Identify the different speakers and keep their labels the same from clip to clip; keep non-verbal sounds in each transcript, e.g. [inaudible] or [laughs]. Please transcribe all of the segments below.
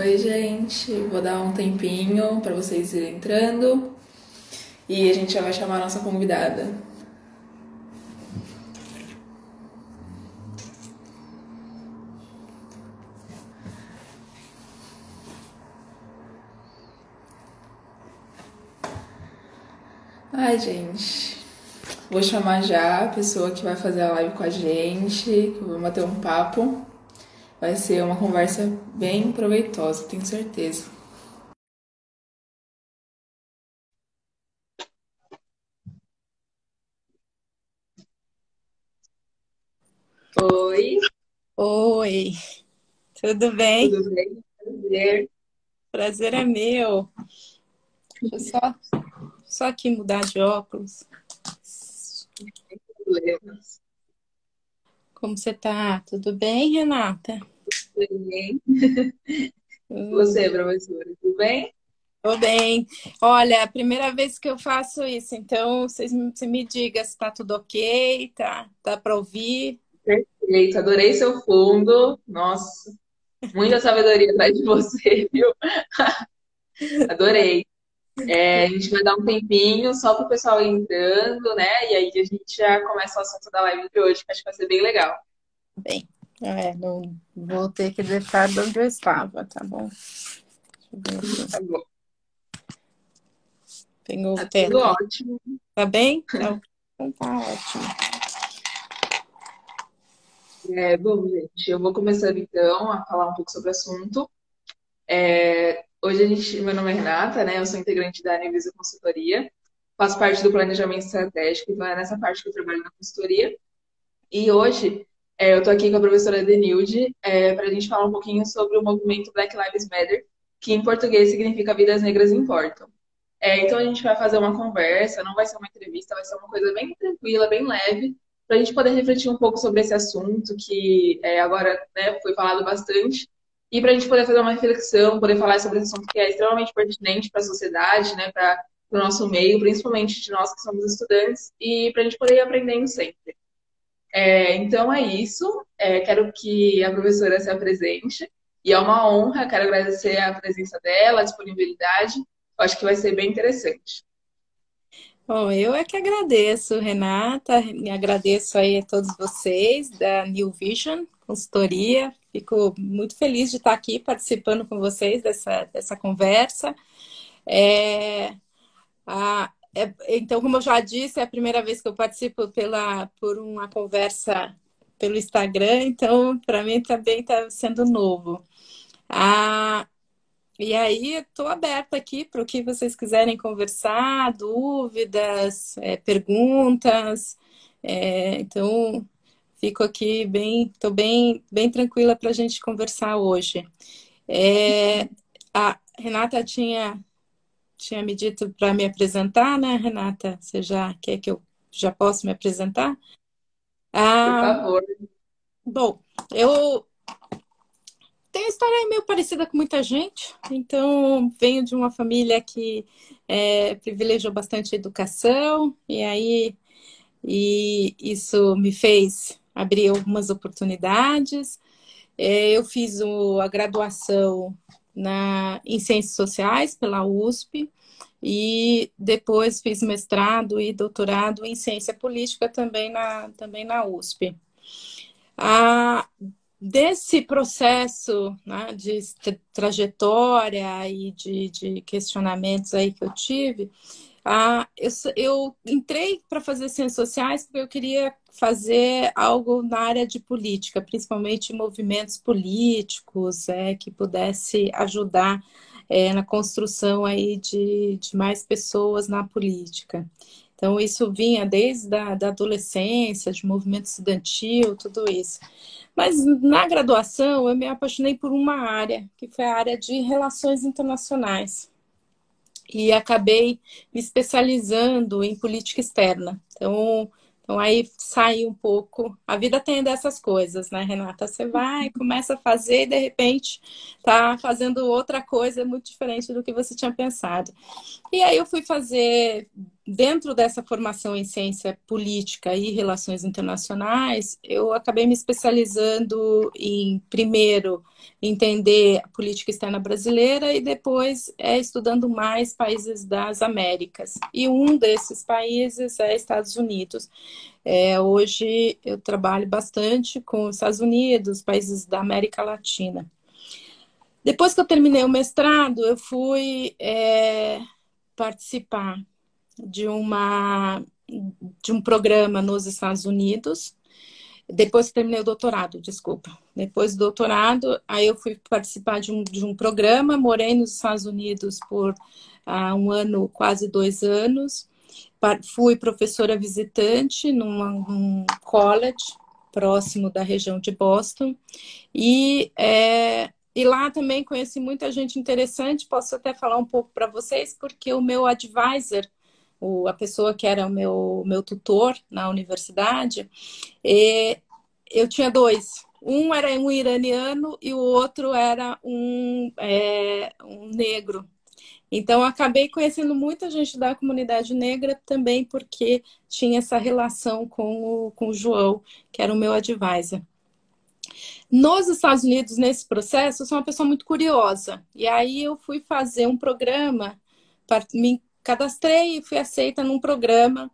Speaker 1: Oi, gente. Vou dar um tempinho para vocês irem entrando e a gente já vai chamar a nossa convidada. Ai, gente. Vou chamar já a pessoa que vai fazer a live com a gente, que vou bater um papo. Vai ser uma conversa bem proveitosa, tenho certeza.
Speaker 2: Oi.
Speaker 3: Oi. Tudo bem?
Speaker 2: Tudo bem? Prazer.
Speaker 3: Prazer é meu. Deixa eu só, só aqui mudar de óculos.
Speaker 2: Problemas.
Speaker 3: Como você tá? Tudo bem, Renata?
Speaker 2: Tudo bem? Você, professora, tudo bem?
Speaker 3: Tô bem. Olha, é a primeira vez que eu faço isso, então vocês, você me diga se tá tudo ok, tá? Dá para ouvir?
Speaker 2: Perfeito, adorei seu fundo. Nossa, muita sabedoria atrás de você, [laughs] viu? [laughs] Adorei. É, a gente vai dar um tempinho só para o pessoal ir entrando, né? E aí a gente já começa o assunto da live de hoje, que acho que vai ser bem legal.
Speaker 3: Bem, é, não vou ter que deixar de onde eu estava, tá bom?
Speaker 2: Tá bom.
Speaker 3: Tenho
Speaker 2: Tá
Speaker 3: o pé.
Speaker 2: tudo ótimo.
Speaker 3: Tá bem? Então, então tá ótimo.
Speaker 2: É, bom, gente, eu vou começando então a falar um pouco sobre o assunto. É, hoje a gente, meu nome é Renata, né? Eu sou integrante da Anivisa Consultoria, faço parte do planejamento estratégico, então é nessa parte que eu trabalho na consultoria. E hoje é, eu estou aqui com a professora Denilde para a gente falar um pouquinho sobre o movimento Black Lives Matter, que em português significa Vidas Negras Importam. É, então a gente vai fazer uma conversa, não vai ser uma entrevista, vai ser uma coisa bem tranquila, bem leve, para a gente poder refletir um pouco sobre esse assunto que é, agora né, foi falado bastante, e para a gente poder fazer uma reflexão, poder falar sobre esse assunto que é extremamente pertinente para a sociedade, né, para o nosso meio, principalmente de nós que somos estudantes, e para a gente poder ir aprendendo sempre. É, então é isso. É, quero que a professora se apresente. E é uma honra, quero agradecer a presença dela, a disponibilidade. Eu acho que vai ser bem interessante.
Speaker 3: Bom, eu é que agradeço, Renata, agradeço aí a todos vocês da New Vision Consultoria. Fico muito feliz de estar aqui participando com vocês dessa, dessa conversa. É, a- é- então, como eu já disse, é a primeira vez que eu participo pela, por uma conversa pelo Instagram, então para mim também está sendo novo. E aí, estou aberta aqui para o que vocês quiserem conversar, dúvidas, é, perguntas. É, então, fico aqui bem, estou bem, bem tranquila para a gente conversar hoje. É, a Renata tinha, tinha me dito para me apresentar, né, Renata? Você já quer que eu já posso me apresentar?
Speaker 2: Por
Speaker 3: Ah,
Speaker 2: favor.
Speaker 3: bom, eu tenho uma história meio parecida com muita gente, então venho de uma família que é, privilegiou bastante a educação, e aí e isso me fez abrir algumas oportunidades. É, eu fiz a graduação na, em Ciências Sociais pela USP e depois fiz mestrado e doutorado em Ciência Política também na, também na USP. Desse processo, né, de tra- trajetória e de, de questionamentos aí que eu tive, ah, eu, eu entrei para fazer ciências sociais porque eu queria fazer algo na área de política, principalmente movimentos políticos, é, que pudesse ajudar é, na construção aí de, de mais pessoas na política. Então, isso vinha desde a da adolescência, de movimento estudantil, tudo isso. Mas na graduação eu me apaixonei por uma área, que foi a área de relações internacionais. E acabei me especializando em política externa. Então, então aí sai um pouco. A vida tem dessas coisas, né, Renata? Você vai, começa a fazer e de repente tá fazendo outra coisa muito diferente do que você tinha pensado. E aí eu fui fazer dentro dessa formação em ciência política e relações internacionais, eu acabei me especializando em, primeiro, entender a política externa brasileira e depois é, estudando mais países das Américas. E um desses países é Estados Unidos. É, hoje eu trabalho bastante com os Estados Unidos, países da América Latina. Depois que eu terminei o mestrado, eu fui é, participar de uma de um programa nos Estados Unidos. Depois que terminei o doutorado, desculpa. Depois do doutorado, aí eu fui participar de um, de um programa, morei nos Estados Unidos por uh, um ano, quase dois anos. Fui professora visitante num college próximo da região de Boston. E, é, e lá também conheci muita gente interessante. Posso até falar um pouco para vocês, porque o meu advisor o, a pessoa que era o meu, meu tutor na universidade, eu tinha dois. Um era um iraniano e o outro era um, é, um negro. Então, acabei conhecendo muita gente da comunidade negra também, porque tinha essa relação com o, com o João, que era o meu advisor. Nos Estados Unidos, nesse processo, eu sou uma pessoa muito curiosa. E aí eu fui fazer um programa, me cadastrei e fui aceita num programa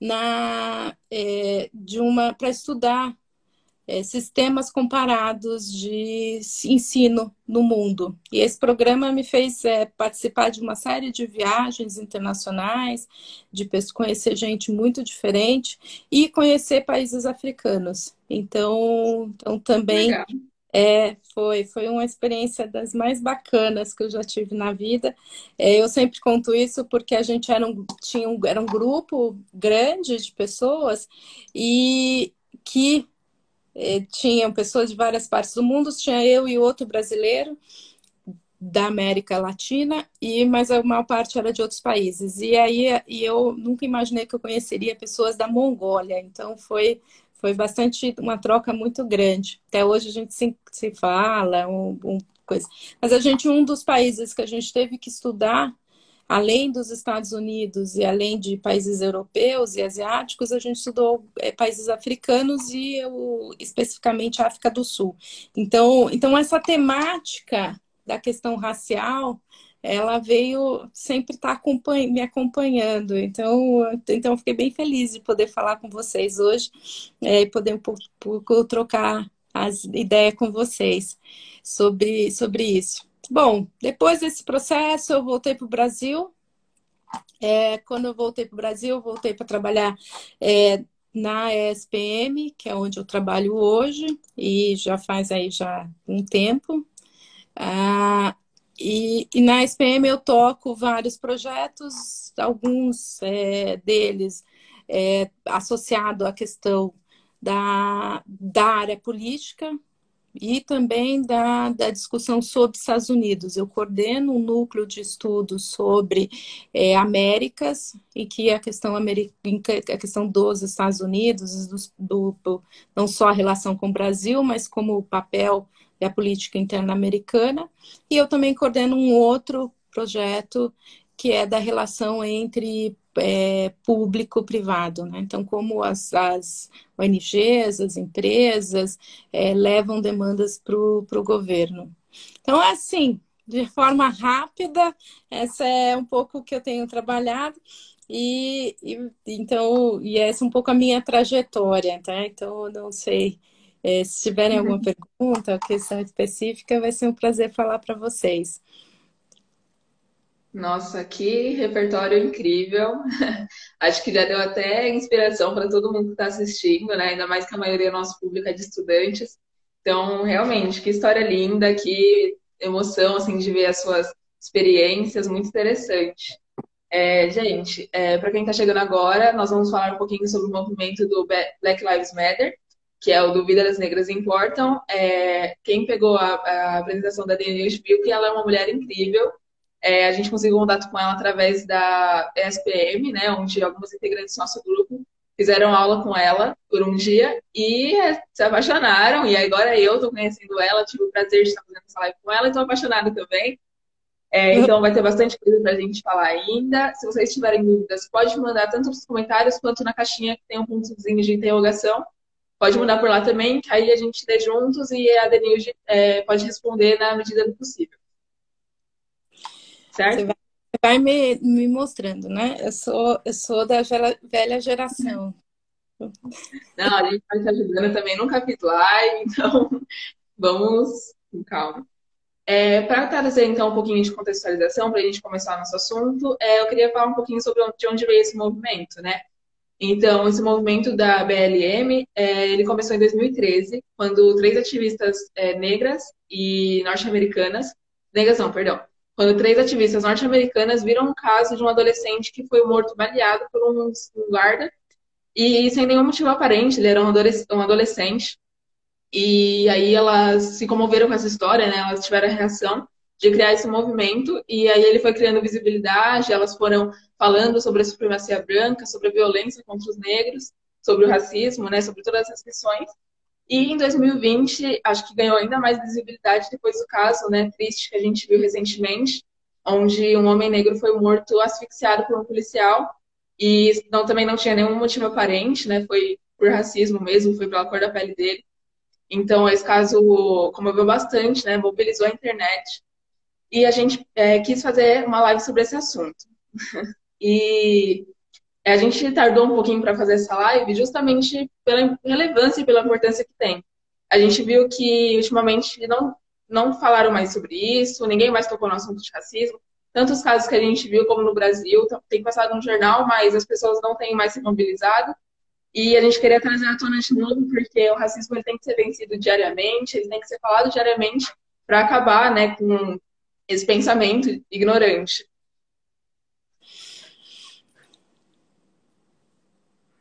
Speaker 3: na, é, de uma para estudar é, sistemas comparados de ensino no mundo. E esse programa me fez é, participar de uma série de viagens internacionais, de conhecer gente muito diferente e conhecer países africanos. Então, então também Legal. É, foi, foi uma experiência das mais bacanas que eu já tive na vida. É, eu sempre conto isso porque a gente era um, tinha um, era um grupo grande de pessoas e que é, tinham pessoas de várias partes do mundo, tinha eu e outro brasileiro da América Latina e mas a maior parte era de outros países. E aí e eu nunca imaginei que eu conheceria pessoas da Mongólia. Então foi foi bastante uma troca muito grande. Até hoje a gente se, se fala, um, um, coisa. Mas a gente, um dos países que a gente teve que estudar, além dos Estados Unidos e além de países europeus e asiáticos, a gente estudou é, países africanos e especificamente a África do Sul. Então, então essa temática da questão racial ela veio sempre estar tá me acompanhando. Então, então, fiquei bem feliz de poder falar com vocês hoje é, e poder um pouco, pouco, trocar as ideias com vocês sobre, sobre isso. Bom, depois desse processo, eu voltei para o Brasil. É, quando eu voltei para o Brasil, eu voltei para trabalhar é, na ESPM, que é onde eu trabalho hoje, e já faz aí já um tempo. Ah, e, e, na SPM eu toco vários projetos, alguns é, deles é, associado à questão da, da área política e também da, da discussão sobre Estados Unidos. Eu coordeno um núcleo de estudos sobre é, Américas, e que a questão, a questão dos Estados Unidos, do, do, não só a relação com o Brasil, mas como o papel é a política interna americana, e eu também coordeno um outro projeto que é da relação entre é, público-privado. Né? Então, como as, as ONGs, as empresas é, levam demandas para o governo. Então, é assim, de forma rápida, essa é um pouco o que eu tenho trabalhado. E, e então e essa é um pouco a minha trajetória, tá? Então eu não sei é, se tiverem alguma uhum. pergunta, questão específica, vai ser um prazer falar para vocês.
Speaker 2: Nossa, que repertório incrível! [laughs] Acho que já deu até inspiração para todo mundo que está assistindo, né? Ainda mais que a maioria do nosso público é de estudantes. Então, realmente, que história linda, que emoção assim de ver as suas experiências, muito interessante. É, gente, é, para quem está chegando agora, nós vamos falar um pouquinho sobre o movimento do Black Lives Matter, que é o do Vida das Negras Importam. É, quem pegou a, a apresentação da Dani News viu que ela é uma mulher incrível. É, a gente conseguiu contato com ela através da ESPM, né, onde algumas integrantes do nosso grupo fizeram aula com ela por um dia e se apaixonaram. E agora eu estou conhecendo ela, tive o prazer de estar fazendo essa live com ela e estou apaixonada também. É, então vai ter bastante coisa para a gente falar ainda. Se vocês tiverem dúvidas, pode mandar tanto nos comentários quanto na caixinha que tem um pontozinho de interrogação. Pode mandar por lá também, que aí a gente lê juntos e a Denilde é, pode responder na medida do possível.
Speaker 3: Certo? Você vai, vai me, me, mostrando, né? Eu sou, eu sou da gera, velha geração.
Speaker 2: Não, a gente vai estar ajudando também, nunca fiz live, então [laughs] vamos com calma. É, para trazer então um pouquinho de contextualização, para a gente começar nosso assunto, é, eu queria falar um pouquinho sobre de onde veio esse movimento, né? Então, esse movimento da BLM, é, ele começou em 2013, quando três ativistas é, negras e norte-americanas, negras não, perdão, quando três ativistas norte-americanas viram um caso de um adolescente que foi morto baleado por um, um guarda e sem nenhum motivo aparente, ele era um adolescente. E aí elas se comoveram com essa história, né? Elas tiveram a reação de criar esse movimento e aí ele foi criando visibilidade, elas foram falando sobre a supremacia branca, sobre a violência contra os negros, sobre o racismo, né, sobre todas essas questões. E em 2020, acho que ganhou ainda mais visibilidade depois do caso, né, triste que a gente viu recentemente, onde um homem negro foi morto asfixiado por um policial e não, também não tinha nenhum motivo aparente, né, foi por racismo mesmo, foi pela cor da pele dele. Então, esse caso comoveu bastante, né, mobilizou a internet. E a gente é, quis fazer uma live sobre esse assunto. [laughs] E a gente tardou um pouquinho para fazer essa live justamente pela relevância e pela importância que tem. A gente viu que ultimamente não, não falaram mais sobre isso, ninguém mais tocou no assunto de racismo. Tantos casos que a gente viu, como no Brasil, tem passado no jornal, mas as pessoas não têm mais se mobilizado. E a gente queria trazer à tona de novo, porque o racismo ele tem que ser vencido diariamente, ele tem que ser falado diariamente para acabar né, com esse pensamento ignorante.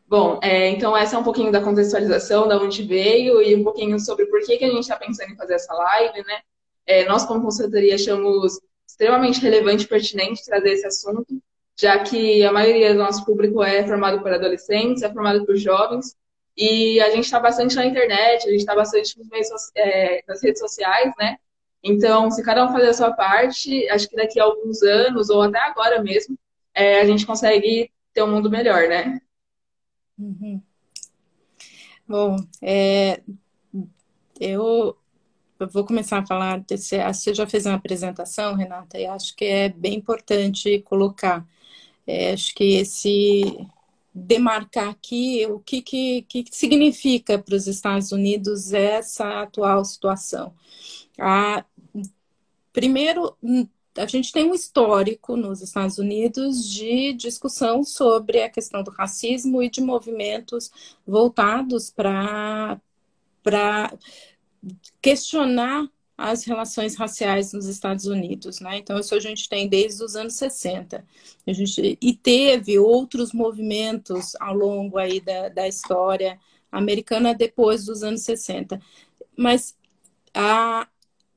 Speaker 2: Bom, é, então essa é um pouquinho da contextualização, da onde veio e um pouquinho sobre por que, que a gente está pensando em fazer essa live, né? É, nós, como consultoria, achamos extremamente relevante e pertinente trazer esse assunto, já que a maioria do nosso público é formado por adolescentes, é formado por jovens, e a gente está bastante na internet, a gente está bastante é, nas redes sociais, né? Então, se cada um fazer a sua parte, acho que daqui a alguns anos, ou até agora mesmo, é, a gente consegue ter um mundo melhor, né?
Speaker 3: Uhum. Bom, é, eu, vou começar a falar. Você já fez uma apresentação, Renata, e acho que é bem importante colocar. É, acho que esse demarcar aqui o que, que, que significa para os Estados Unidos essa atual situação. A, primeiro, a gente tem um histórico nos Estados Unidos de discussão sobre a questão do racismo e de movimentos voltados para questionar as relações raciais nos Estados Unidos, né? Então, isso a gente tem desde os anos 60. A gente, e teve outros movimentos ao longo aí da, da história americana depois dos anos 60. Mas a,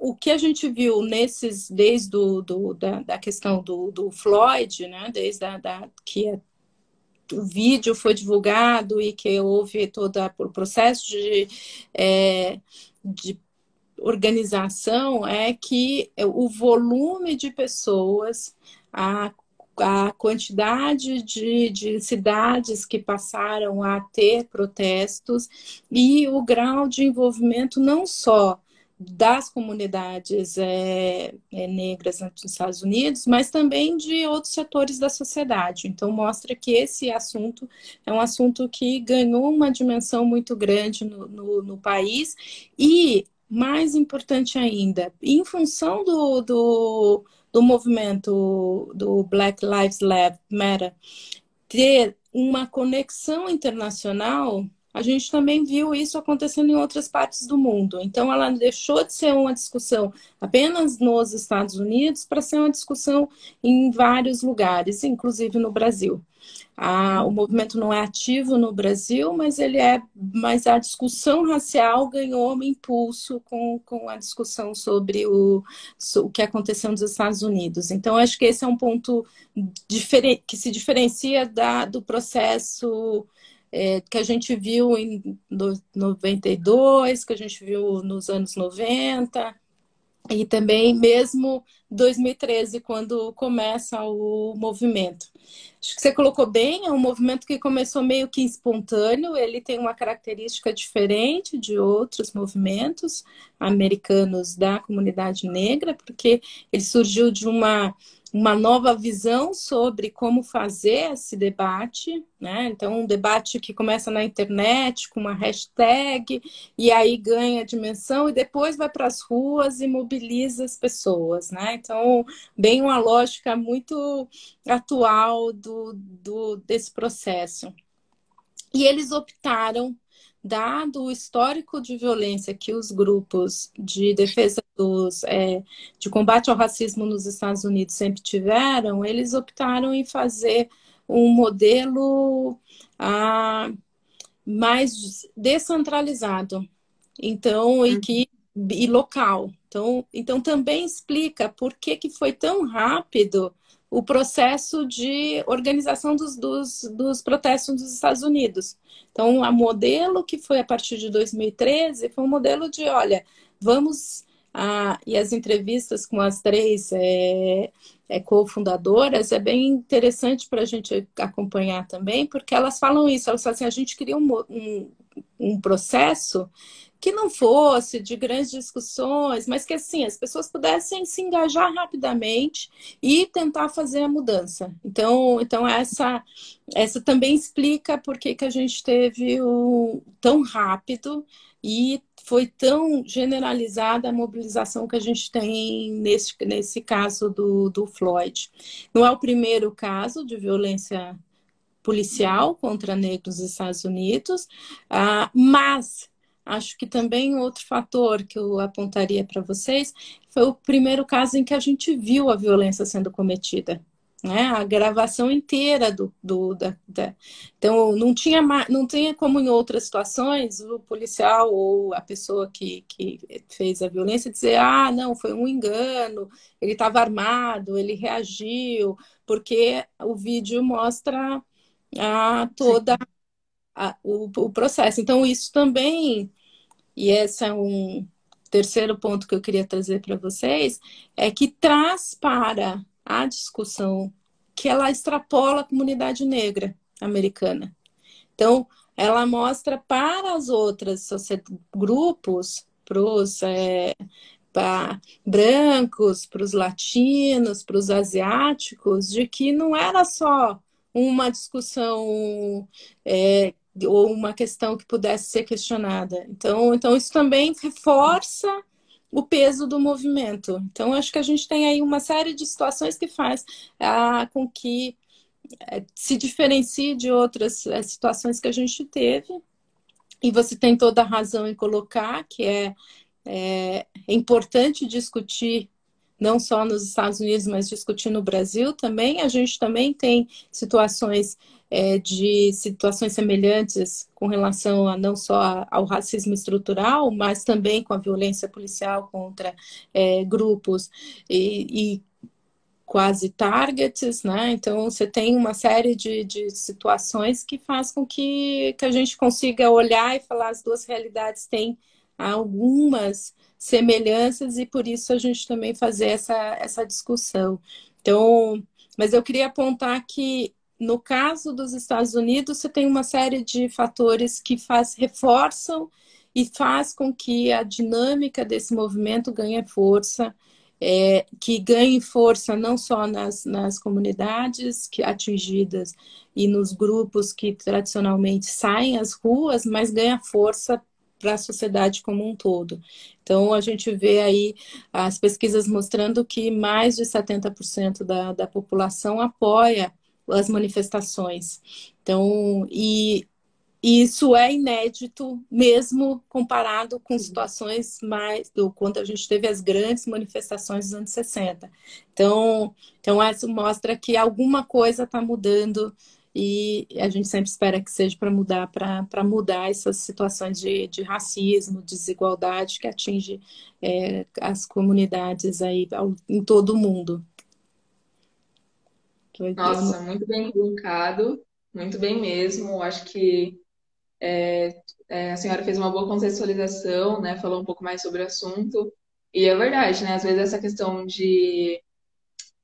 Speaker 3: o que a gente viu nesses, desde do, do da, da, questão do, do, Floyd, né, desde a, da, que a, o vídeo foi divulgado e que houve todo o processo de, é, de organização, é que o volume de pessoas, a a quantidade de, de, cidades que passaram a ter protestos e o grau de envolvimento não só das comunidades é, é, negras nos Estados Unidos, mas também de outros setores da sociedade. Então, mostra que esse assunto é um assunto que ganhou uma dimensão muito grande no, no, no país e, mais importante ainda, em função do, do, do movimento do Black Lives Matter, ter uma conexão internacional a gente também viu isso acontecendo em outras partes do mundo. Então, ela deixou de ser uma discussão apenas nos Estados Unidos para ser uma discussão em vários lugares, inclusive no Brasil. o movimento não é ativo no Brasil, mas ele é, mas a discussão racial ganhou um impulso com, com a discussão sobre o, o que aconteceu nos Estados Unidos. Então, acho que esse é um ponto que se diferencia da, do processo é, que a gente viu em 92, que a gente viu nos anos 90. e também mesmo 2013, quando começa o movimento. Acho que você colocou bem, é um movimento que começou meio que espontâneo, ele tem uma característica diferente de outros movimentos americanos da comunidade negra, porque ele surgiu de uma uma nova visão sobre como fazer esse debate, né? Então, um debate que começa na internet com uma hashtag e aí ganha dimensão e depois vai para as ruas e mobiliza as pessoas, né? Então, bem uma lógica muito atual do, do desse processo. E eles optaram dado o histórico de violência que os grupos de defesa dos, é, de combate ao racismo nos Estados Unidos sempre tiveram, eles optaram em fazer um modelo ah, mais descentralizado, então e que e local. Então, então também explica por que, que foi tão rápido o processo de organização dos, dos, dos protestos nos Estados Unidos. Então, a modelo que foi a partir de 2013 foi um modelo de, olha, vamos ah, e as entrevistas com as três é, é, cofundadoras é bem interessante para a gente acompanhar também, porque elas falam isso, elas falam assim, a gente queria um, um, um processo que não fosse de grandes discussões, mas que assim as pessoas pudessem se engajar rapidamente e tentar fazer a mudança. Então, então essa essa também explica por que, que a gente teve o tão rápido e foi tão generalizada a mobilização que a gente tem nesse, nesse caso do, do Floyd. Não é o primeiro caso de violência policial contra negros nos Estados Unidos, uh, mas Acho que também outro fator que eu apontaria para vocês foi o primeiro caso em que a gente viu a violência sendo cometida. Né? A gravação inteira do, do da, da, então não tinha não tinha como em outras situações o policial ou a pessoa que, que fez a violência dizer ah não foi um engano ele estava armado ele reagiu porque o vídeo mostra a toda a, o, o processo. Então, isso também, e esse é um terceiro ponto que eu queria trazer para vocês, é que traz para a discussão que ela extrapola a comunidade negra americana. Então, ela mostra para as outras grupos, para os é, brancos, para os latinos, para os asiáticos, de que não era só uma discussão é, ou uma questão que pudesse ser questionada. Então, então isso também reforça o peso do movimento. Então, acho que a gente tem aí uma série de situações que faz ah, com que eh, se diferencie de outras eh, situações que a gente teve. E você tem toda a razão em colocar que é, é, é importante discutir não só nos Estados Unidos, mas discutir no Brasil também. A gente também tem situações é, de situações semelhantes com relação a não só ao racismo estrutural, mas também com a violência policial contra é, grupos e, e quase targets, né? Então você tem uma série de, de situações que faz com que, que a gente consiga olhar e falar as duas realidades têm algumas semelhanças e por isso a gente também fazer essa, essa discussão. Então, mas eu queria apontar que no caso dos Estados Unidos, você tem uma série de fatores que faz, reforçam e faz com que a dinâmica desse movimento ganhe força, é, que ganhe força não só nas, nas comunidades que, atingidas e nos grupos que tradicionalmente saem às ruas, mas ganha força para a sociedade como um todo. Então, a gente vê aí as pesquisas mostrando que mais de 70% da, da população apoia as manifestações. Então, e isso é inédito, mesmo comparado com situações mais do quando a gente teve as grandes manifestações dos anos 60. Então, então isso mostra que alguma coisa está mudando e a gente sempre espera que seja para mudar, para mudar essas situações de, de racismo, desigualdade que atinge é, as comunidades aí em todo o mundo.
Speaker 2: Nossa, muito bem colocado, muito bem mesmo. Acho que é, é, a senhora fez uma boa contextualização, né? Falou um pouco mais sobre o assunto. E é verdade, né? Às vezes essa questão de,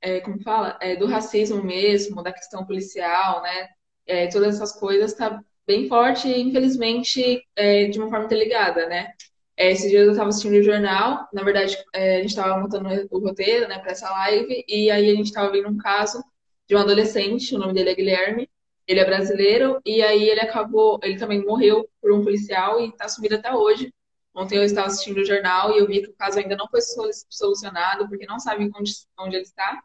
Speaker 2: é, como fala, é, do racismo mesmo, da questão policial, né? É, todas essas coisas tá bem forte e, infelizmente, é, de uma forma interligada, né? Esses dias eu estava assistindo o jornal, na verdade, a gente estava montando o roteiro, né, para essa live, e aí a gente estava vendo um caso de um adolescente, o nome dele é Guilherme, ele é brasileiro, e aí ele acabou, ele também morreu por um policial e está sumido até hoje. Ontem eu estava assistindo o jornal e eu vi que o caso ainda não foi solucionado, porque não sabem onde, onde ele está.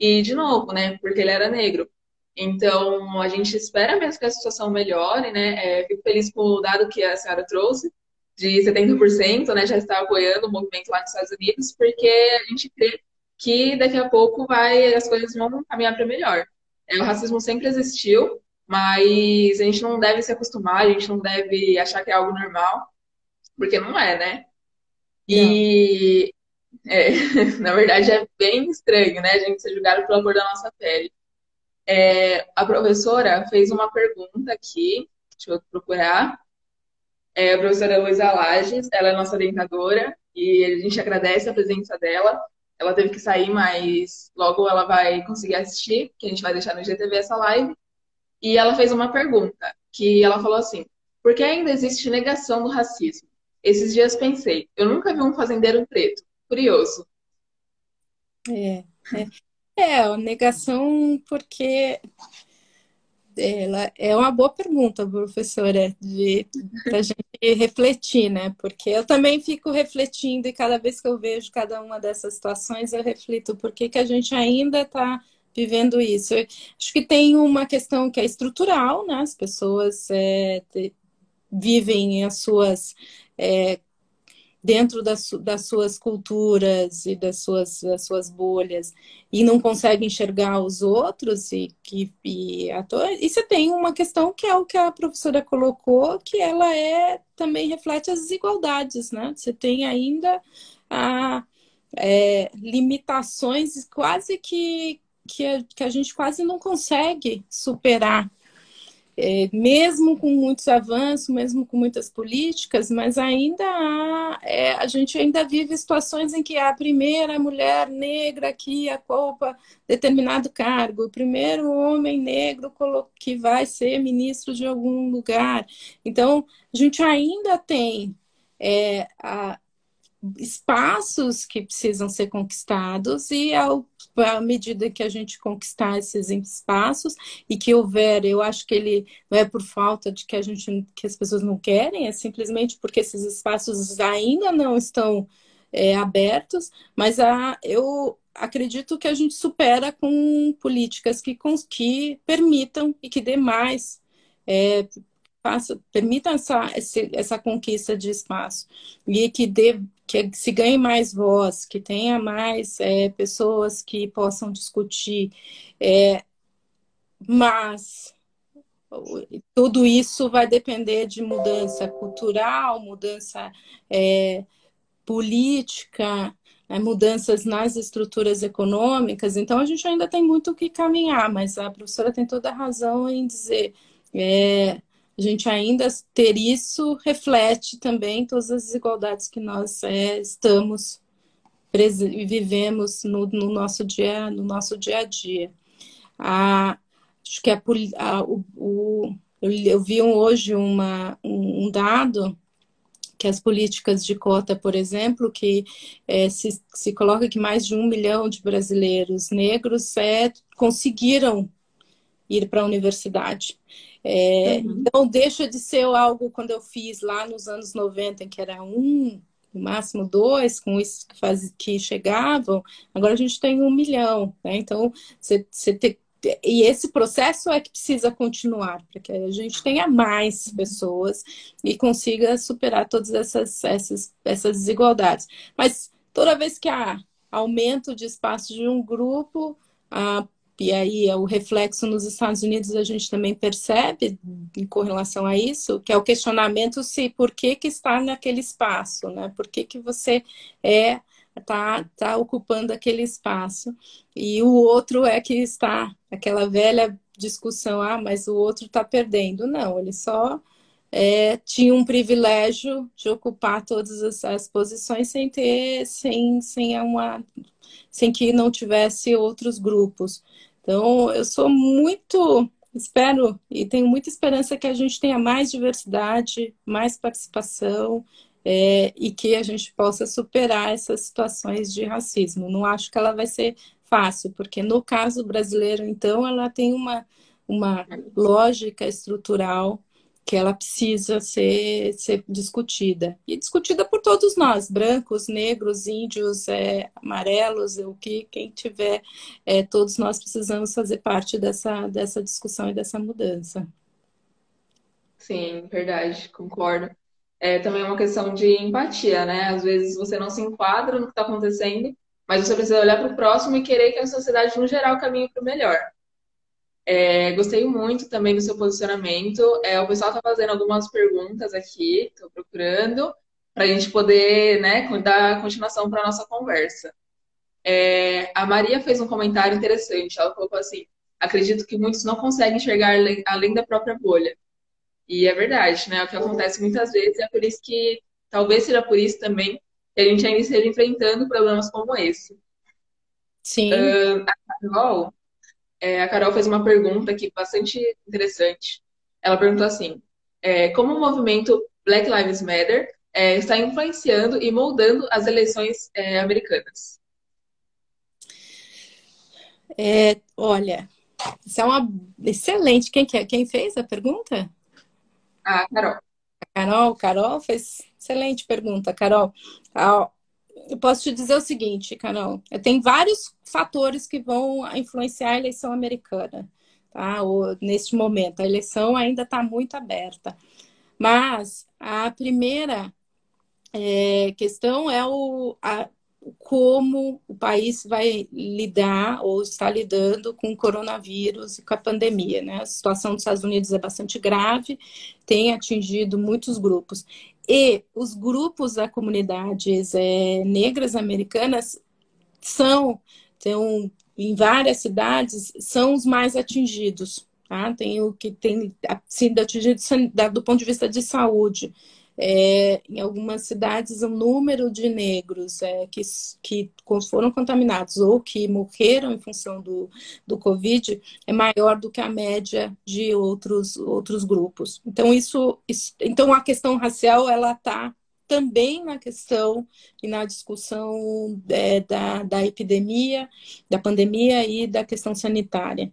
Speaker 2: E, de novo, né, porque ele era negro. Então, a gente espera mesmo que a situação melhore, né? É, fico feliz com o dado que a senhora trouxe, de 70%, né, já está apoiando o movimento lá nos Estados Unidos, porque a gente crê que daqui a pouco vai, as coisas vão caminhar para melhor. É, o racismo sempre existiu, mas a gente não deve se acostumar, a gente não deve achar que é algo normal, porque não é, né? E, é, [laughs] na verdade, é bem estranho, né, a gente ser julgado pela cor da nossa pele. É, a professora fez uma pergunta aqui, deixa eu procurar. É, a professora Luísa Lages, ela é nossa orientadora e a gente agradece a presença dela. Ela teve que sair, mas logo ela vai conseguir assistir, que a gente vai deixar no GTV essa live. E ela fez uma pergunta, que ela falou assim: por que ainda existe negação do racismo? Esses dias pensei, eu nunca vi um fazendeiro preto. Curioso.
Speaker 3: É, é. É, a negação porque ela é uma boa pergunta, professora, de a gente refletir, né? Porque eu também fico refletindo e cada vez que eu vejo cada uma dessas situações, eu reflito por que, que a gente ainda está vivendo isso. Eu acho que tem uma questão que é estrutural, né? As pessoas é, vivem as suas é, dentro das, das suas culturas e das suas, das suas bolhas e não consegue enxergar os outros e que e, e você tem uma questão que é o que a professora colocou que ela é também reflete as desigualdades né? Você tem ainda a é, limitações quase que que a, que a gente quase não consegue superar é, mesmo com muitos avanços, mesmo com muitas políticas, mas ainda há, é, a gente ainda vive situações em que a primeira mulher negra que ocupa determinado cargo, o primeiro homem negro que vai ser ministro de algum lugar. Então, a gente ainda tem é, a, espaços que precisam ser conquistados e ao, à medida que a gente conquistar esses espaços e que houver, eu acho que ele não é por falta de que a gente que as pessoas não querem, é simplesmente porque esses espaços ainda não estão é, abertos, mas a, eu acredito que a gente supera com políticas que, que permitam e que dê mais é, faça, permita essa, essa conquista de espaço e que dê que se ganhe mais voz, que tenha mais é, pessoas que possam discutir, é, mas tudo isso vai depender de mudança cultural, mudança é, política, né, mudanças nas estruturas econômicas. Então, a gente ainda tem muito o que caminhar, mas a professora tem toda a razão em dizer. É, a gente ainda ter isso reflete também todas as desigualdades que nós é, estamos vivemos no, no, nosso dia no nosso dia a dia a, acho que a, a o, o, eu vi hoje uma, um, um dado que as políticas de cota, por exemplo, que é, se, se coloca que mais de um milhão de brasileiros negros é, conseguiram ir para a universidade. É, uhum. Então, deixa de ser algo quando eu fiz lá nos anos 90, que era um, no máximo dois, com isso que, faz, que chegavam, agora a gente tem um milhão. Né? Então, você, você tem, e esse processo é que precisa continuar, para que a gente tenha mais pessoas e consiga superar todas essas, essas, essas desigualdades. Mas toda vez que há aumento de espaço de um grupo, a e aí é o reflexo nos Estados Unidos a gente também percebe em correlação a isso, que é o questionamento se por que, que está naquele espaço, né? Por que, que você é tá, tá ocupando aquele espaço e o outro é que está aquela velha discussão, ah, mas o outro está perdendo. Não, ele só é, tinha um privilégio de ocupar todas essas posições sem ter, sem, sem uma, sem que não tivesse outros grupos. Então, eu sou muito, espero e tenho muita esperança que a gente tenha mais diversidade, mais participação é, e que a gente possa superar essas situações de racismo. Não acho que ela vai ser fácil, porque no caso brasileiro, então, ela tem uma, uma lógica estrutural que ela precisa ser, ser discutida. E discutida por todos nós, brancos, negros, índios, é, amarelos, o que quem tiver, é, todos nós precisamos fazer parte dessa, dessa discussão e dessa mudança.
Speaker 2: Sim, verdade, concordo. É também uma questão de empatia, né? Às vezes você não se enquadra no que está acontecendo, mas você precisa olhar para o próximo e querer que a sociedade, no geral, caminhe para o melhor. É, gostei muito também do seu posicionamento. É, o pessoal está fazendo algumas perguntas aqui, estou procurando, para a gente poder né, dar continuação para a nossa conversa. É, a Maria fez um comentário interessante. Ela colocou assim: acredito que muitos não conseguem enxergar além da própria bolha. E é verdade, né? O que acontece muitas vezes é por isso que, talvez seja por isso também, que a gente ainda esteja enfrentando problemas como esse.
Speaker 3: Sim. Uh,
Speaker 2: a Carol, é, a Carol fez uma pergunta aqui bastante interessante. Ela perguntou assim: é, como o movimento Black Lives Matter é, está influenciando e moldando as eleições é, americanas?
Speaker 3: É, olha, isso é uma excelente. Quem, que é? Quem fez a pergunta?
Speaker 2: A Carol.
Speaker 3: A Carol, Carol fez excelente pergunta, Carol eu posso te dizer o seguinte, Carol, tem vários fatores que vão influenciar a eleição americana, tá? Ou, neste momento, a eleição ainda está muito aberta. Mas a primeira é, questão é o, a, como o país vai lidar ou está lidando com o coronavírus e com a pandemia. Né? A situação dos Estados Unidos é bastante grave, tem atingido muitos grupos. E os grupos da comunidades é, negras americanas são, então, em várias cidades, são os mais atingidos. Tá? Tem o que tem sido atingido do ponto de vista de saúde. É, em algumas cidades, o número de negros é, que, que foram contaminados ou que morreram em função do, do Covid é maior do que a média de outros, outros grupos. Então, isso, isso então a questão racial ela está também na questão e na discussão é, da, da epidemia, da pandemia e da questão sanitária.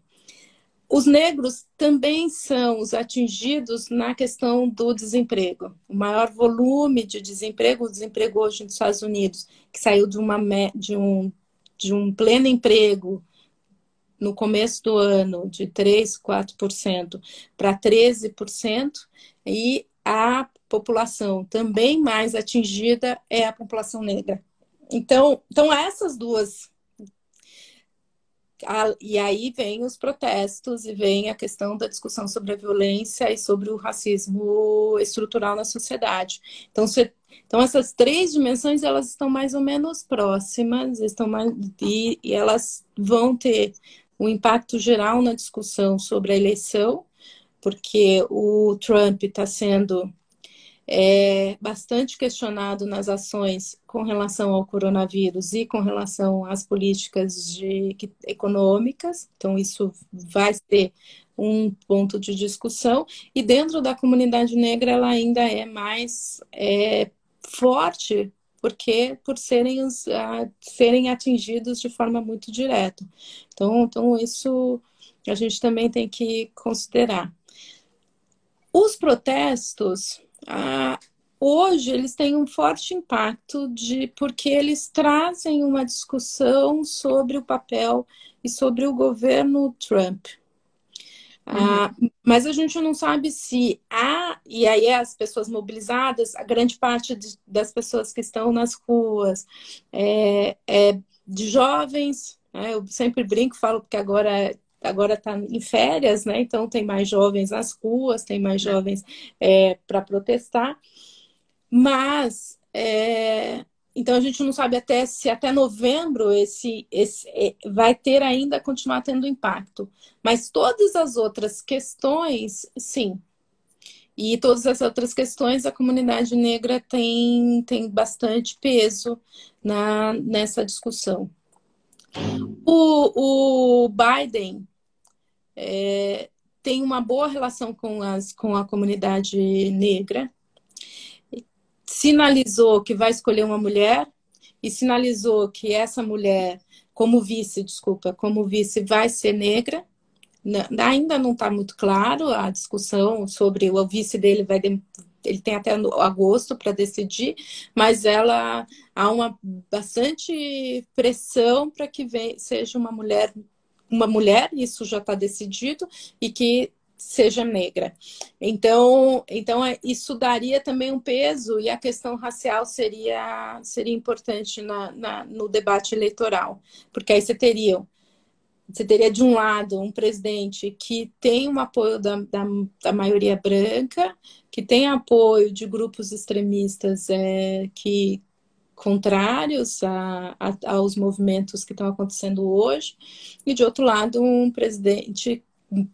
Speaker 3: Os negros também são os atingidos na questão do desemprego. O maior volume de desemprego, o desemprego hoje nos Estados Unidos, que saiu de, uma, de, um, de um pleno emprego no começo do ano de 3, 4% para 13%, e a população também mais atingida é a população negra. Então, então essas duas e aí vem os protestos e vem a questão da discussão sobre a violência e sobre o racismo estrutural na sociedade. Então, se, então essas três dimensões elas estão mais ou menos próximas, estão mais, e, e elas vão ter um impacto geral na discussão sobre a eleição, porque o Trump está sendo é bastante questionado nas ações com relação ao coronavírus e com relação às políticas de, econômicas. Então, isso vai ser um ponto de discussão. E dentro da comunidade negra, ela ainda é mais é, forte, porque por serem, os, a, serem atingidos de forma muito direta. Então, então, isso a gente também tem que considerar. Os protestos ah, hoje eles têm um forte impacto de porque eles trazem uma discussão sobre o papel e sobre o governo Trump. Ah, uhum. mas a gente não sabe se há, e aí as pessoas mobilizadas, a grande parte de, das pessoas que estão nas ruas, é, é de jovens, né? eu sempre brinco, falo porque agora agora está em férias, né? Então tem mais jovens nas ruas, tem mais é. jovens é, para protestar. Mas é, então a gente não sabe até se até novembro esse, esse é, vai ter ainda continuar tendo impacto. Mas todas as outras questões, sim. E todas as outras questões, a comunidade negra tem, tem bastante peso na, nessa discussão. O, o Biden é, tem uma boa relação com, as, com a comunidade negra, sinalizou que vai escolher uma mulher e sinalizou que essa mulher, como vice, desculpa, como vice, vai ser negra. Ainda não está muito claro a discussão sobre o vice dele vai ele tem até agosto para decidir, mas ela há uma bastante pressão para que vem, seja uma mulher, uma mulher, isso já está decidido, e que seja negra. Então, então é, isso daria também um peso e a questão racial seria, seria importante na, na, no debate eleitoral, porque aí você teria, você teria de um lado um presidente que tem um apoio da, da, da maioria branca, que tem apoio de grupos extremistas é, que contrários a, a, aos movimentos que estão acontecendo hoje, e de outro lado um presidente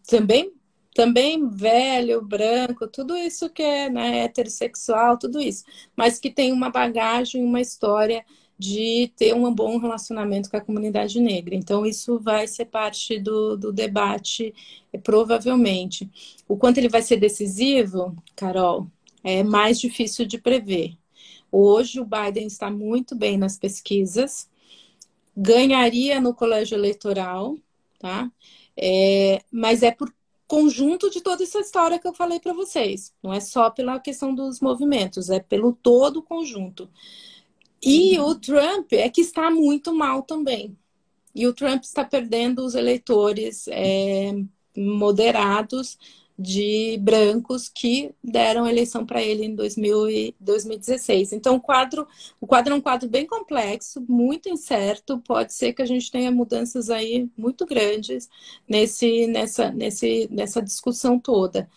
Speaker 3: também também velho, branco, tudo isso que é né, heterossexual, tudo isso, mas que tem uma bagagem, uma história de ter um bom relacionamento com a comunidade negra. Então, isso vai ser parte do, do debate, provavelmente. O quanto ele vai ser decisivo, Carol, é mais difícil de prever. Hoje, o Biden está muito bem nas pesquisas, ganharia no colégio eleitoral, tá? É, mas é por conjunto de toda essa história que eu falei para vocês. Não é só pela questão dos movimentos, é pelo todo o conjunto. E o Trump é que está muito mal também. E o Trump está perdendo os eleitores é, moderados de brancos que deram eleição para ele em 2000 e 2016. Então, o quadro, o quadro é um quadro bem complexo, muito incerto. Pode ser que a gente tenha mudanças aí muito grandes nesse, nessa, nesse, nessa discussão toda.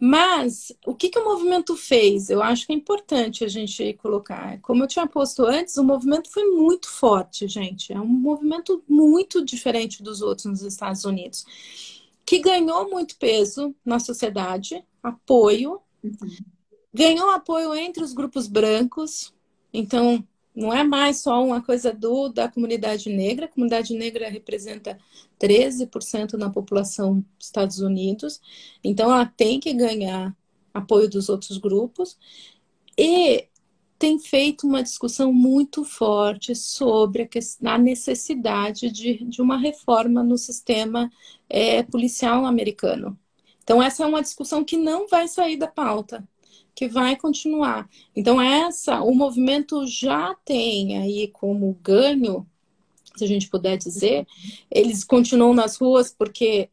Speaker 3: Mas o que, que o movimento fez? Eu acho que é importante a gente colocar. Como eu tinha posto antes, o movimento foi muito forte, gente. É um movimento muito diferente dos outros nos Estados Unidos que ganhou muito peso na sociedade, apoio, uhum. ganhou apoio entre os grupos brancos, então não é mais só uma coisa do da comunidade negra, a comunidade negra representa 13% na população dos Estados Unidos, então ela tem que ganhar apoio dos outros grupos. E tem feito uma discussão muito forte sobre a, necessidade de, de uma reforma no sistema é, policial americano. Então, essa é uma discussão que não vai sair da pauta, que vai continuar. Então, essa, o movimento já tem aí como ganho, se a gente puder dizer, eles continuam nas ruas porque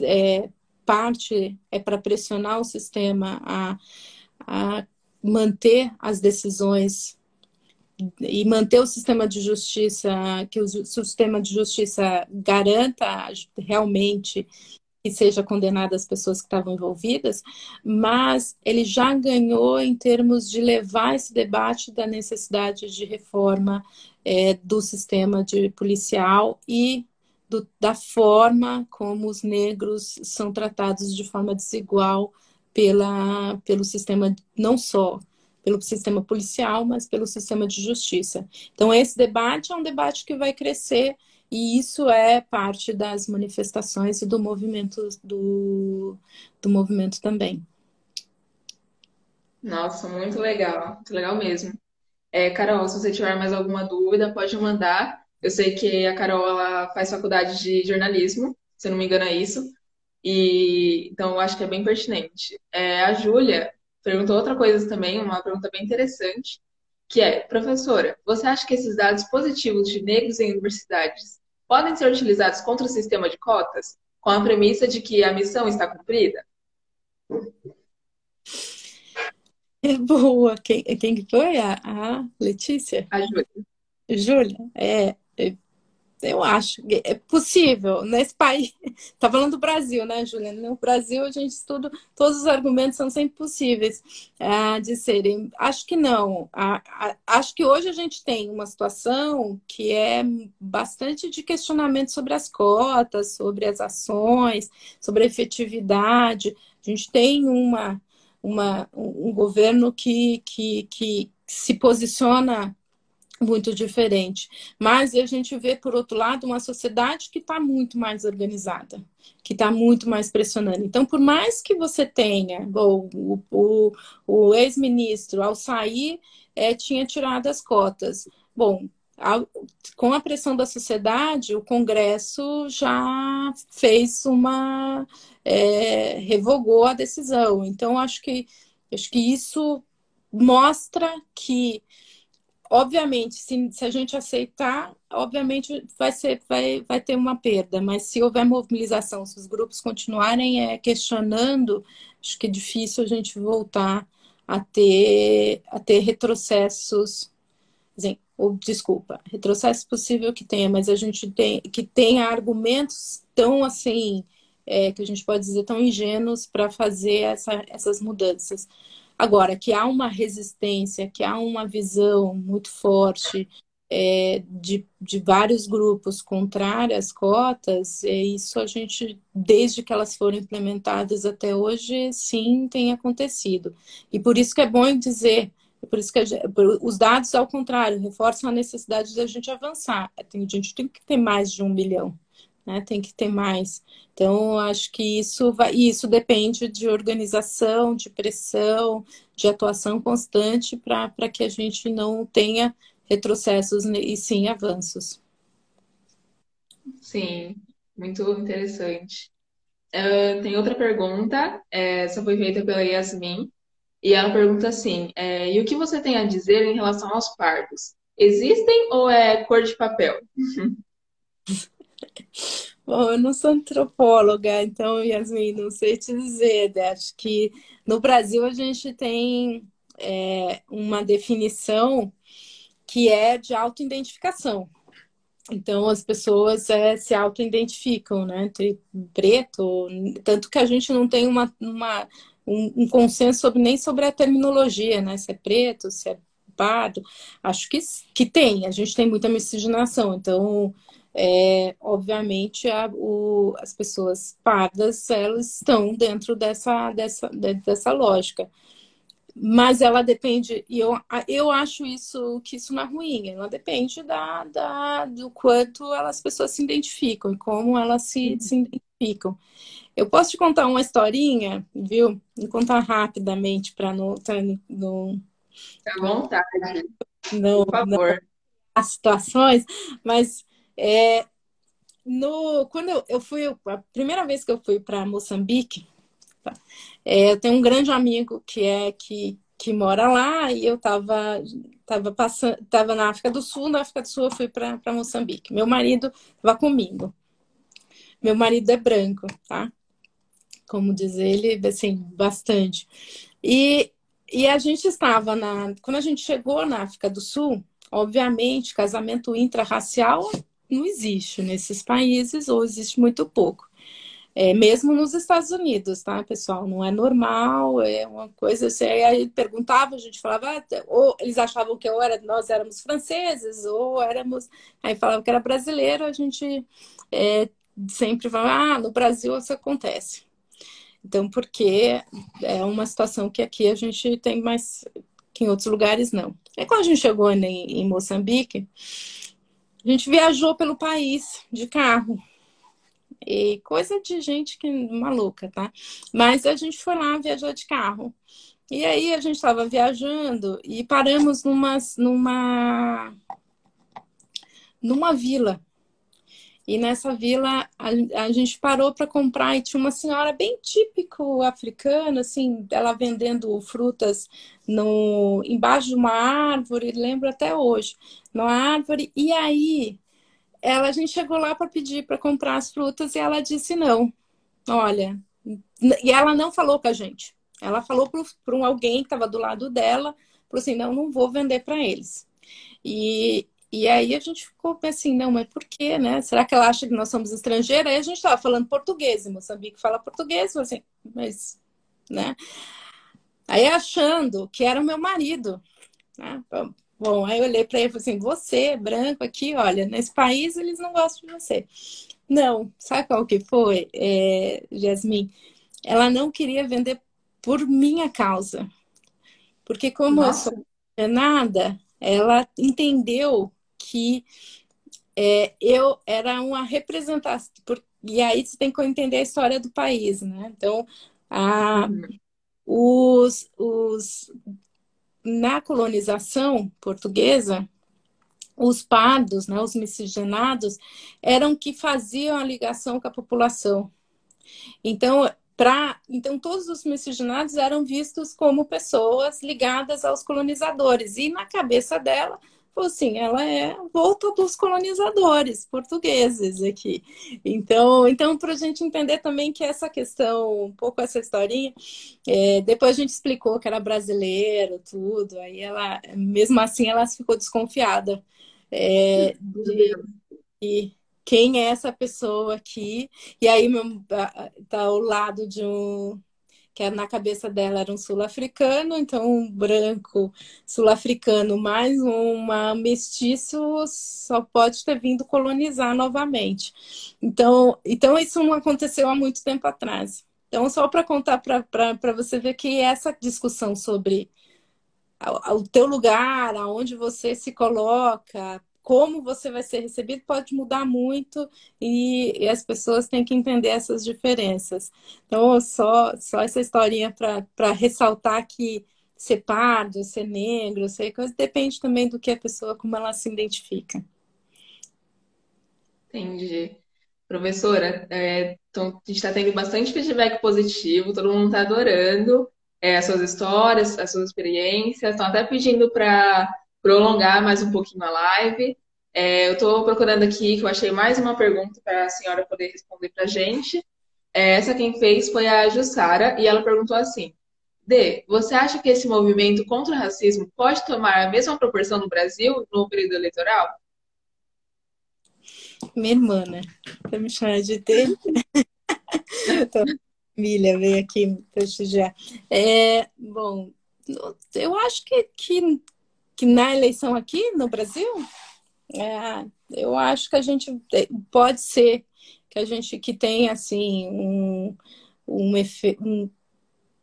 Speaker 3: é, parte é para pressionar o sistema a, a manter as decisões e manter o sistema de justiça, que o sistema de justiça garanta realmente que seja condenada as pessoas que estavam envolvidas, mas ele já ganhou em termos de levar esse debate da necessidade de reforma é, do sistema de policial e do, da forma como os negros são tratados de forma desigual pela, pelo sistema, não só pelo sistema policial, mas pelo sistema de justiça. Então, esse debate é um debate que vai crescer e isso é parte das manifestações e do movimento do, do movimento também.
Speaker 2: Nossa, muito legal, muito legal mesmo. É, Carol, se você tiver mais alguma dúvida, pode mandar. Eu sei que a Carol ela faz faculdade de jornalismo, se não me engano é isso. E então eu acho que é bem pertinente. É, a Júlia perguntou outra coisa também, uma pergunta bem interessante, que é, professora, você acha que esses dados positivos de negros em universidades podem ser utilizados contra o sistema de cotas, com a premissa de que a missão está cumprida?
Speaker 3: É boa. Quem, quem foi? A, a Letícia?
Speaker 2: A Júlia.
Speaker 3: Júlia, é, eu acho que é possível nesse país. [laughs] Tá falando do Brasil, né, Juliana? No Brasil a gente estuda, todos os argumentos são sempre possíveis uh, de serem. Acho que não. Acho que hoje a gente tem uma situação que é bastante de questionamento sobre as cotas, sobre as ações, sobre a efetividade. A gente tem uma uma, um governo que, que, que se posiciona muito diferente. Mas a gente vê, por outro lado, uma sociedade que está muito mais organizada, que está muito mais pressionando. Então, por mais que você tenha, bom, o, o, o ex-ministro, ao sair, é, tinha tirado as cotas. Bom, com a pressão da sociedade, o Congresso já fez uma. É, revogou a decisão. Então, acho que, acho que isso mostra que obviamente, se, se, a gente aceitar, obviamente vai, ser, vai, vai ter uma perda, mas se houver mobilização, se os grupos continuarem é, questionando, acho que é difícil a gente voltar a ter, a ter retrocessos. Assim, ou, desculpa, retrocesso possível que tenha, mas a gente tem que tenha argumentos tão assim, é, que a gente pode dizer tão ingênuos para fazer essa, essas mudanças. Agora, que há uma resistência, que há uma visão muito forte é, de, de vários grupos contrários às cotas, é, isso a gente, desde que elas foram implementadas até hoje, sim, tem acontecido. E por isso que é bom dizer, por isso que gente, os dados, ao contrário, reforçam a necessidade de a gente avançar. A gente tem que ter mais de um milhão né? Tem que ter mais. Então, acho que isso vai, isso depende de organização, de pressão, de atuação constante para que a gente não tenha retrocessos e sim avanços.
Speaker 2: Sim, muito interessante. Uh, tem outra pergunta, é, essa foi feita pela Yasmin, e ela pergunta assim: é, e o que você tem a dizer em relação aos pardos? Existem ou é cor de papel? [laughs]
Speaker 3: Bom, eu não sou antropóloga, então, Yasmin, não sei te dizer. Né? Acho que no Brasil a gente tem é, uma definição que é de autoidentificação. Então, as pessoas é, se auto-identificam, né? Entre preto, tanto que a gente não tem uma, uma um, um, consenso sobre, nem sobre a terminologia, né? Se é preto, se é pardo. Acho que, que tem, a gente tem muita miscigenação. Então, é, obviamente a, o, as pessoas pardas elas estão dentro dessa, dessa, dessa lógica. Mas ela depende, e eu, eu acho isso que isso não é ruim, ela depende da, da, do quanto as pessoas se identificam e como elas se, uhum. se identificam. Eu posso te contar uma historinha, viu? Vou contar rapidamente para não.
Speaker 2: não à vontade. Não, Por favor. Não,
Speaker 3: as situações, mas é, no, quando eu, eu, fui, a primeira vez que eu fui para Moçambique, tá, é, eu tenho um grande amigo que é que, que mora lá e eu estava tava passando, tava na África do Sul, na África do Sul eu fui para Moçambique. Meu marido estava comigo. Meu marido é branco, tá? Como diz ele, assim, bastante. E, e a gente estava na. Quando a gente chegou na África do Sul, obviamente, casamento intrarracial não existe nesses países ou existe muito pouco. É, mesmo nos Estados Unidos, tá, pessoal? Não é normal, é uma coisa assim. Aí perguntava, a gente falava, ah, ou eles achavam que eu era, nós éramos franceses, ou éramos. Aí falava que era brasileiro, a gente é, sempre falava, ah, no Brasil isso acontece. Então, porque é uma situação que aqui a gente tem mais que em outros lugares não. É quando a gente chegou em, em Moçambique, a gente viajou pelo país de carro. E coisa de gente que maluca, tá? Mas a gente foi lá viajar de carro. E aí a gente estava viajando e paramos numa, numa, numa vila. E nessa vila a, a gente parou para comprar e tinha uma senhora bem típico africana, assim, ela vendendo frutas no embaixo de uma árvore, lembro até hoje, numa árvore. E aí ela a gente chegou lá para pedir para comprar as frutas e ela disse não. Olha, e ela não falou com a gente. Ela falou para um alguém que estava do lado dela, falou assim, não, não vou vender para eles. E, e aí a gente ficou assim, não, mas por quê, né? Será que ela acha que nós somos estrangeiras? Aí a gente estava falando português, em Moçambique fala português, assim, mas, né? Aí achando que era o meu marido, né? Bom, aí eu olhei para ele e falei assim, você, branco aqui, olha, nesse país eles não gostam de você. Não, sabe qual que foi, é, Jasmine? Ela não queria vender por minha causa. Porque como Nossa. eu sou nada, ela entendeu que é, eu era uma representação. E aí você tem que entender a história do país, né? Então, a, os, os, na colonização portuguesa, os pardos, né, os miscigenados, eram que faziam a ligação com a população. Então, então todos os miscigenados eram vistos como pessoas ligadas aos colonizadores. E na cabeça dela, assim, ela é volta dos colonizadores portugueses aqui. Então, então para a gente entender também que essa questão, um pouco essa historinha, é, depois a gente explicou que era brasileiro, tudo, aí ela, mesmo assim, ela ficou desconfiada é, de, de quem é essa pessoa aqui. E aí tá ao lado de um que é na cabeça dela era um sul-africano, então um branco sul-africano mais uma mestiço só pode ter vindo colonizar novamente. Então, então isso não aconteceu há muito tempo atrás. Então, só para contar para você ver que essa discussão sobre o teu lugar, aonde você se coloca, como você vai ser recebido pode mudar muito e, e as pessoas têm que entender essas diferenças. Então, só, só essa historinha para ressaltar que ser pardo, ser negro, ser coisa, depende também do que a pessoa, como ela se identifica.
Speaker 2: Entendi. Professora, é, então, a gente está tendo bastante feedback positivo, todo mundo está adorando é, as suas histórias, as suas experiências, estão até pedindo para prolongar mais um pouquinho a live. É, eu estou procurando aqui, que eu achei mais uma pergunta para a senhora poder responder para a gente. É, essa quem fez foi a Jussara, e ela perguntou assim: D, você acha que esse movimento contra o racismo pode tomar a mesma proporção no Brasil no período eleitoral?
Speaker 3: Minha irmã, né? Pra me chamar de D. então, veio aqui prestigiar. É, bom, eu acho que, que que na eleição aqui no Brasil, é, eu acho que a gente pode ser que a gente que tem assim um, um, um,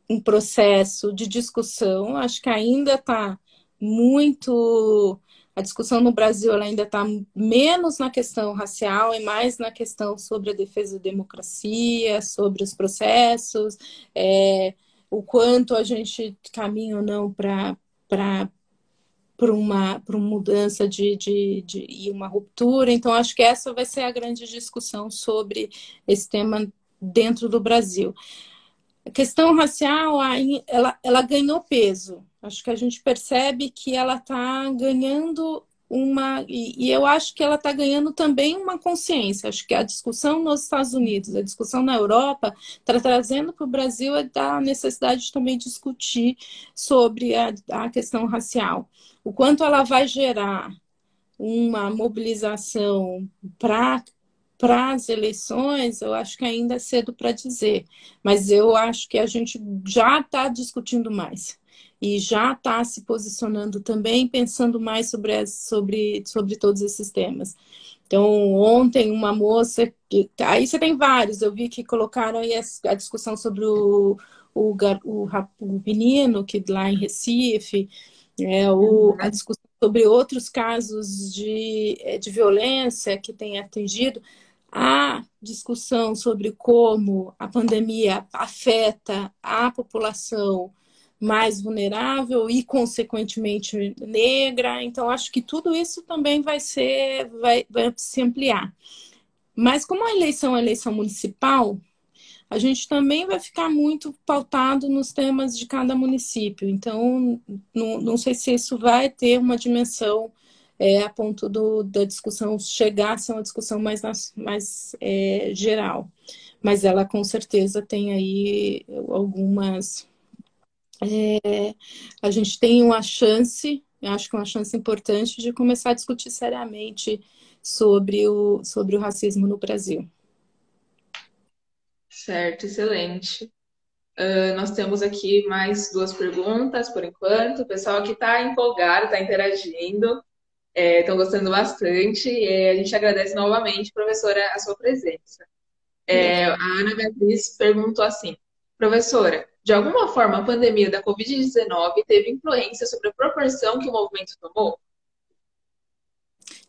Speaker 3: um processo de discussão, acho que ainda está muito a discussão no Brasil ainda está menos na questão racial e mais na questão sobre a defesa da democracia, sobre os processos, é, o quanto a gente caminha ou não para para uma, uma mudança de, de, de, e uma ruptura. Então, acho que essa vai ser a grande discussão sobre esse tema dentro do Brasil. A questão racial, ela, ela ganhou peso. Acho que a gente percebe que ela está ganhando uma. E, e, eu acho que ela está ganhando também uma consciência. Acho que a discussão nos Estados Unidos, a discussão na Europa, está trazendo para o Brasil a necessidade de também discutir sobre a, a questão racial. O quanto ela vai gerar uma mobilização para para as eleições, eu acho que ainda é cedo para dizer, mas eu acho que a gente já está discutindo mais e já está se posicionando também, pensando mais sobre, sobre, sobre todos esses temas. Então, ontem, uma moça. Que, aí você tem vários, eu vi que colocaram aí a, discussão sobre o, o, o, o, menino que lá em Recife, é, o, a discussão sobre outros casos de, é, de violência que tem atingido a discussão sobre como a pandemia afeta a população mais vulnerável e, consequentemente, negra. Então, acho que tudo isso também vai ser, vai, vai se ampliar. Mas como a eleição é eleição municipal, a gente também vai ficar muito pautado nos temas de cada município. Então, não, não sei se isso vai ter uma dimensão é, a ponto do, da discussão chegar a ser uma discussão mais, mais é, geral. Mas ela com certeza tem aí algumas é, a gente tem uma chance, eu acho que é uma chance importante de começar a discutir seriamente sobre o, sobre o racismo no Brasil.
Speaker 2: Certo, excelente. Uh, nós temos aqui mais duas perguntas por enquanto. O pessoal aqui está empolgado, está interagindo, estão é, gostando bastante. E a gente agradece novamente, professora, a sua presença. É, a Ana Beatriz perguntou assim: Professora, De alguma forma, a pandemia da Covid-19 teve influência sobre a proporção que o movimento tomou?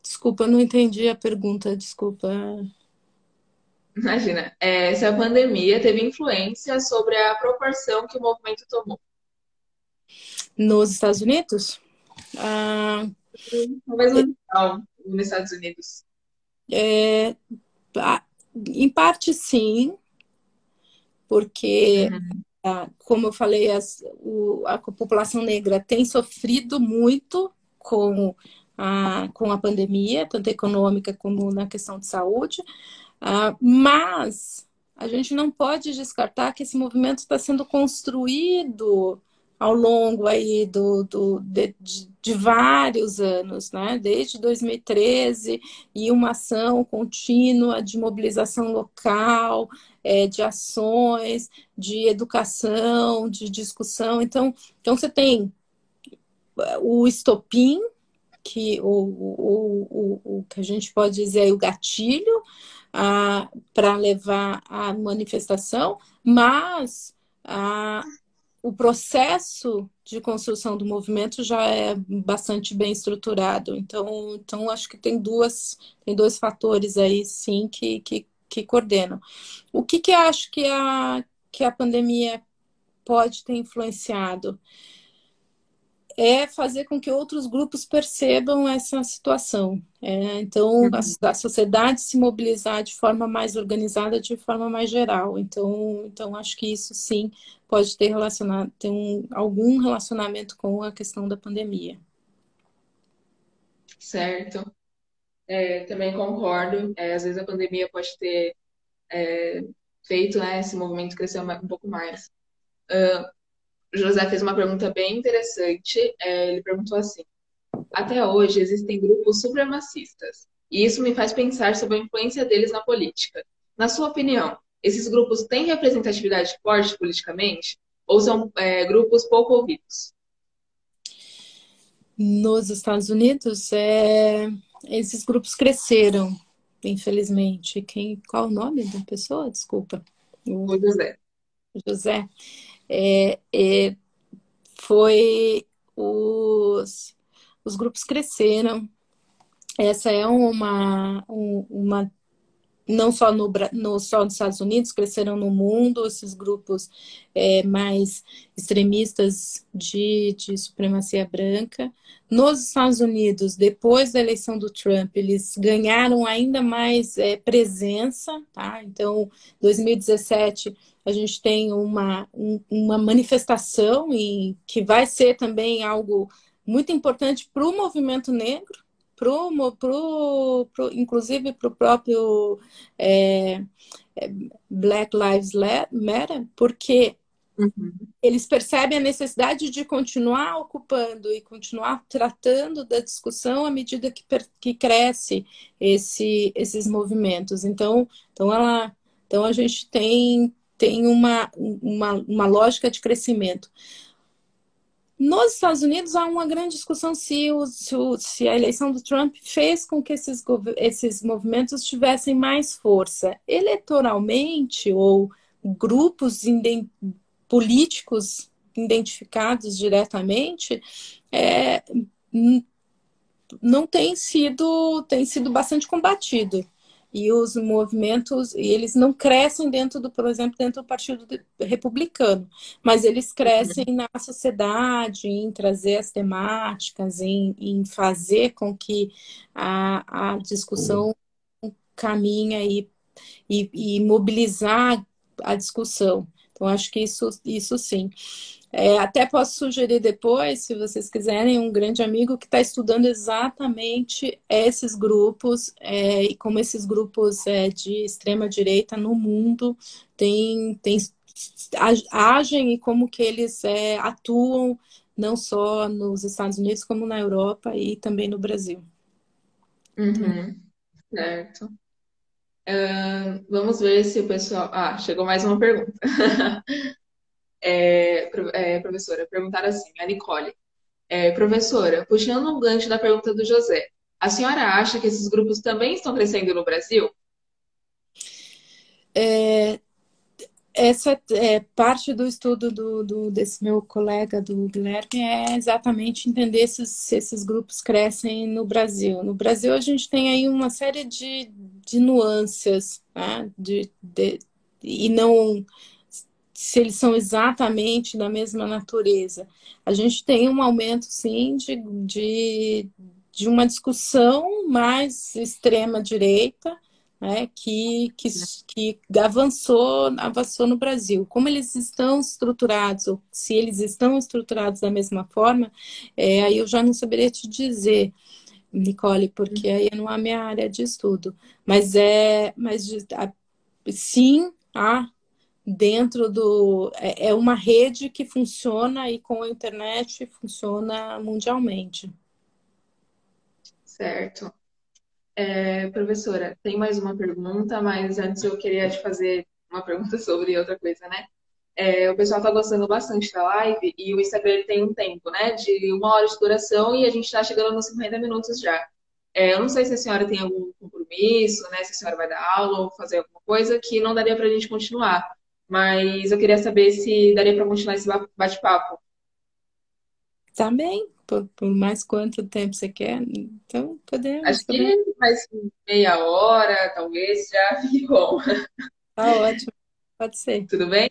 Speaker 3: Desculpa, não entendi a pergunta, desculpa.
Speaker 2: Imagina, é, se a pandemia teve influência sobre a proporção que o movimento tomou.
Speaker 3: Nos Estados Unidos? Ah,
Speaker 2: Talvez no nos Estados Unidos.
Speaker 3: É, em parte, sim, porque, uhum. Como eu falei, as, o, a população negra tem sofrido muito com a, com a pandemia, tanto econômica como na questão de saúde, uh, mas a gente não pode descartar que esse movimento está sendo construído ao longo aí do, do de, de, vários anos, né? Desde 2013 e uma ação contínua de mobilização local, é, de ações, de educação, de discussão. Então, então você tem o estopim, que o, o, o, o que a gente pode dizer é o gatilho para levar à manifestação, mas a, o processo de construção do movimento já é bastante bem estruturado. Então, então acho que tem duas, tem dois fatores aí, sim, que, que, que coordenam. O que, que acho que a, que a pandemia pode ter influenciado? É fazer com que outros grupos percebam essa situação. É, então, uhum. a, a, sociedade se mobilizar de forma mais organizada, de forma mais geral. Então, então acho que isso sim pode ter relacionado, ter um, algum relacionamento com a questão da pandemia.
Speaker 2: Certo. É, também concordo. É, às vezes a pandemia pode ter é, feito né, esse movimento crescer um pouco mais. Uh, o José fez uma pergunta bem interessante. É, ele perguntou assim: Até hoje existem grupos supremacistas, e isso me faz pensar sobre a influência deles na política. Na sua opinião, esses grupos têm representatividade forte politicamente ou são é, grupos pouco ouvidos?
Speaker 3: Nos Estados Unidos, é, esses grupos cresceram, infelizmente. Quem, qual o nome da pessoa? Desculpa.
Speaker 2: O José.
Speaker 3: José é, é, foi os, os grupos cresceram. Essa é uma, uma não só no, no, só nos Estados Unidos, cresceram no mundo esses grupos é, mais extremistas de, de supremacia branca. Nos Estados Unidos, depois da eleição do Trump, eles ganharam ainda mais é, presença, tá? Então, 2017 a gente tem uma, um, uma manifestação e que vai ser também algo muito importante para o movimento negro, pro, pro, pro, inclusive para o próprio é, é, Black Lives Matter, porque uhum. eles percebem a necessidade de continuar ocupando e continuar tratando da discussão à medida que, que cresce esse, esses movimentos. Então, então, ela, então a gente tem, tem uma, uma, uma lógica de crescimento. Nos Estados Unidos há uma grande discussão se, o, se, o, se, a eleição do Trump fez com que esses, esses movimentos tivessem mais força. Eleitoralmente, ou grupos políticos identificados diretamente, é, não tem sido, tem sido bastante combatido e os movimentos, e eles não crescem dentro do, por exemplo, dentro do Partido Republicano, mas eles crescem uhum. na sociedade, em trazer as temáticas, em, em fazer com que a, a discussão caminhe e, e, e mobilizar a discussão. Então, acho que isso, isso sim. É, até posso sugerir depois, se vocês quiserem, um grande amigo que está estudando exatamente esses grupos é, e como esses grupos é, de extrema direita no mundo têm, têm, agem e como que eles é, atuam não só nos Estados Unidos como na Europa e também no Brasil.
Speaker 2: Uhum. Certo. Uh, vamos ver se o pessoal. Ah, chegou mais uma pergunta. [laughs] é, é, professora, perguntaram assim, a Nicole. É, professora, puxando um gancho da pergunta do José, a senhora acha que esses grupos também estão crescendo no Brasil?
Speaker 3: É, essa é parte do estudo do, do, desse meu colega do Guilherme é exatamente entender se, se esses grupos crescem no Brasil. No Brasil a gente tem aí uma série de, de nuances, né? de, de, e não se eles são exatamente da mesma natureza. A gente tem um aumento, sim, de, de, de uma discussão mais extrema-direita, né, que, que, que avançou, avançou no Brasil. Como eles estão estruturados, ou se eles estão estruturados da mesma forma, é, aí eu já não saberia te dizer, Nicole, porque aí não é a minha área de estudo. Mas é, mas sim, há dentro do é, é uma rede que funciona e com a internet funciona mundialmente.
Speaker 2: Certo. É, professora, tem mais uma pergunta, mas antes eu queria te fazer uma pergunta [laughs] sobre outra coisa, né? É, o pessoal está gostando bastante da live e o Instagram tem um tempo, né? De uma hora de duração e a gente está chegando nos 50 minutos já. É, eu não sei se a senhora tem algum compromisso, né? Se a senhora vai dar aula ou fazer alguma coisa que não daria para a gente continuar. Mas eu queria saber se daria para continuar esse bate-papo.
Speaker 3: Também, por, por, mais quanto tempo você quer. Então, podemos.
Speaker 2: Acho que mais meia hora, talvez, já [laughs] fique bom.
Speaker 3: Tá ótimo, pode ser.
Speaker 2: Tudo bem?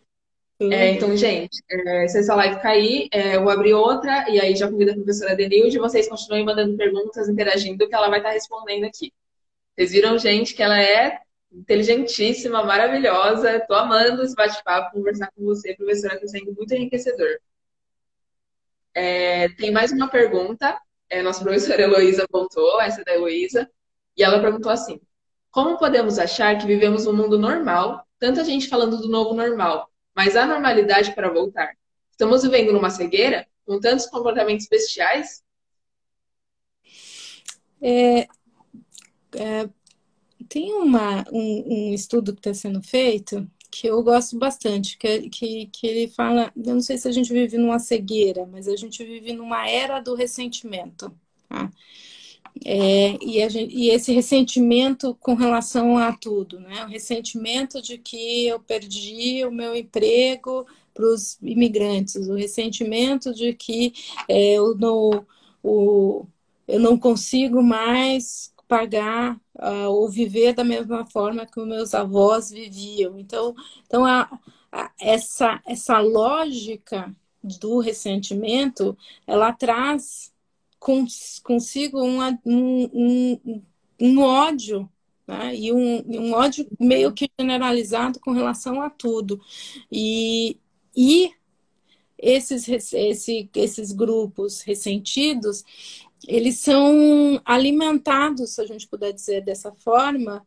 Speaker 2: É, então, gente, é, se essa live cair, é, eu vou abrir outra e aí já convido a professora Denilde vocês continuem mandando perguntas, interagindo, que ela vai estar respondendo aqui. Vocês viram, gente, que ela é inteligentíssima, maravilhosa. Tô amando esse bate-papo, conversar com você, professora, está sendo muito enriquecedor. É, tem mais uma pergunta. É, nossa professora Heloísa voltou, essa é da Heloísa, e ela perguntou assim: Como podemos achar que vivemos um mundo normal, tanta gente falando do novo normal, mas há normalidade para voltar? Estamos vivendo numa cegueira, com tantos comportamentos bestiais?
Speaker 3: É, é, tem uma, um, um estudo que está sendo feito que eu gosto bastante, que, que, que ele fala, eu não sei se a gente vive numa cegueira, mas a gente vive numa era do ressentimento. Tá? É, e, gente, e, esse ressentimento com relação a tudo, né? O ressentimento de que eu perdi o meu emprego para os imigrantes, o ressentimento de que é, eu, não, o, eu não consigo mais pagar uh, ou viver da mesma forma que os meus avós viviam. Então, então a, a, essa, essa lógica do ressentimento, ela traz cons, consigo um, um, um ódio né? e um, um ódio meio que generalizado com relação a tudo. E, e esses, esse, esses grupos ressentidos, eles são alimentados, se a gente puder dizer dessa forma,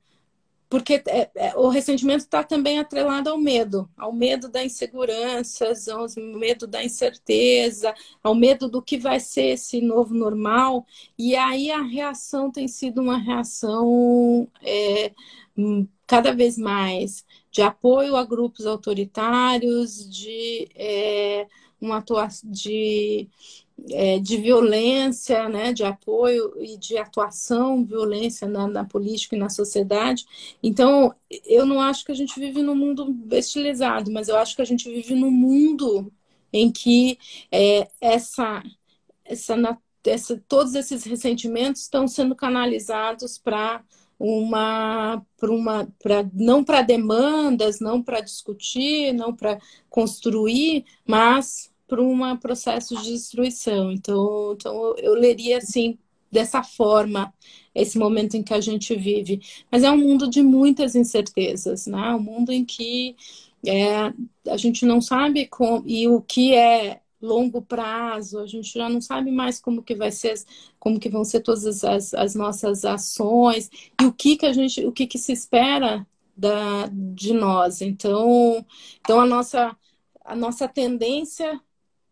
Speaker 3: porque é, é, o ressentimento está também atrelado ao medo, ao medo da insegurança, ao medo da incerteza, ao medo do que vai ser esse novo normal. E aí a reação tem sido uma reação é, hum, cada vez mais de apoio a grupos autoritários, de é, uma atuação de é, de violência, né, de apoio e de atuação, violência na, na, política e na sociedade. Então, eu não acho que a gente vive num mundo bestilizado, mas eu acho que a gente vive num mundo em que é, essa, essa, essa, todos esses ressentimentos estão sendo canalizados para uma para uma para não para demandas, não para discutir, não para construir, mas para um processo de destruição. Então, então eu leria assim dessa forma esse momento em que a gente vive. Mas é um mundo de muitas incertezas, né? Um mundo em que é, a gente não sabe com, e o que é longo prazo, a gente já não sabe mais como que vai ser, como que vão ser todas as, as nossas ações e o que que a gente, o que que se espera da, de nós. Então, então a nossa a nossa tendência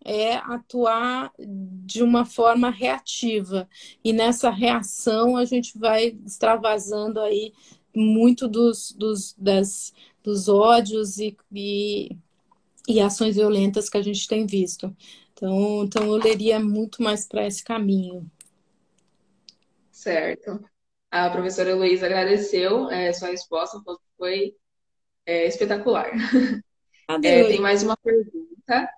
Speaker 3: é atuar de uma forma reativa. E nessa reação a gente vai extravasando aí muito dos, dos, das, dos ódios e, e, e ações violentas que a gente tem visto. Então, então eu leria muito mais para esse caminho.
Speaker 2: Certo. A professora Heloísa agradeceu é, sua resposta, foi é, espetacular. [laughs] É, tem mais uma pergunta.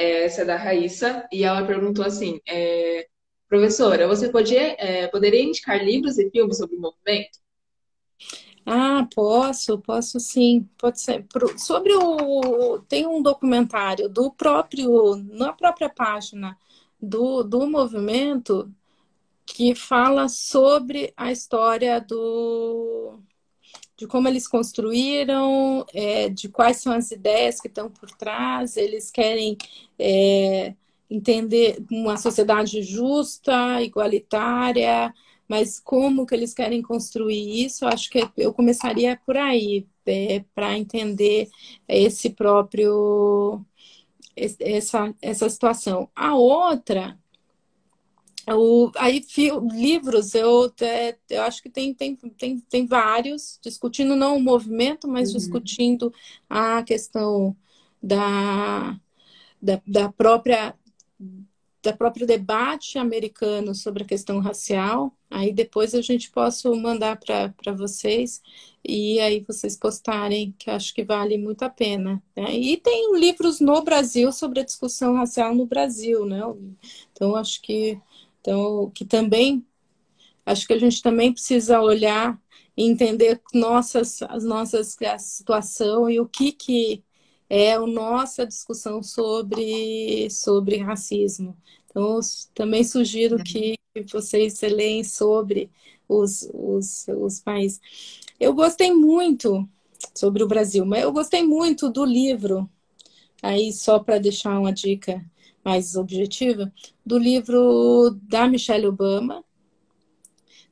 Speaker 2: É, essa é da Raíssa, e ela perguntou assim: é, professora, você podia, é, poderia indicar livros e filmes sobre o movimento?
Speaker 3: Ah, posso, posso sim. Pode ser. Sobre o. Tem um documentário do próprio, na própria página do, do movimento, que fala sobre a história do, de como eles construíram, é, de quais são as ideias que estão por trás. Eles querem é, entender uma sociedade justa, igualitária, mas como que eles querem construir isso? Acho que eu começaria por aí, é, para entender esse próprio essa, essa situação. A outra o, aí, livros, eu, é, eu acho que tem, tem, tem, tem vários, discutindo não o movimento, mas uhum. discutindo a questão da, da, da própria da próprio debate americano sobre a questão racial. Aí depois a gente posso mandar para vocês e aí vocês postarem, que acho que vale muito a pena. Né? E tem livros no Brasil sobre a discussão racial no Brasil, né? Então acho que então, que também acho que a gente também precisa olhar e entender nossas, as nossas a situação e o que que é a nossa discussão sobre sobre racismo. Então, também sugiro uhum. que vocês leem sobre os, os, os países. Eu gostei muito sobre o Brasil, mas eu gostei muito do livro, aí só para deixar uma dica mais objetiva, do livro da Michelle Obama.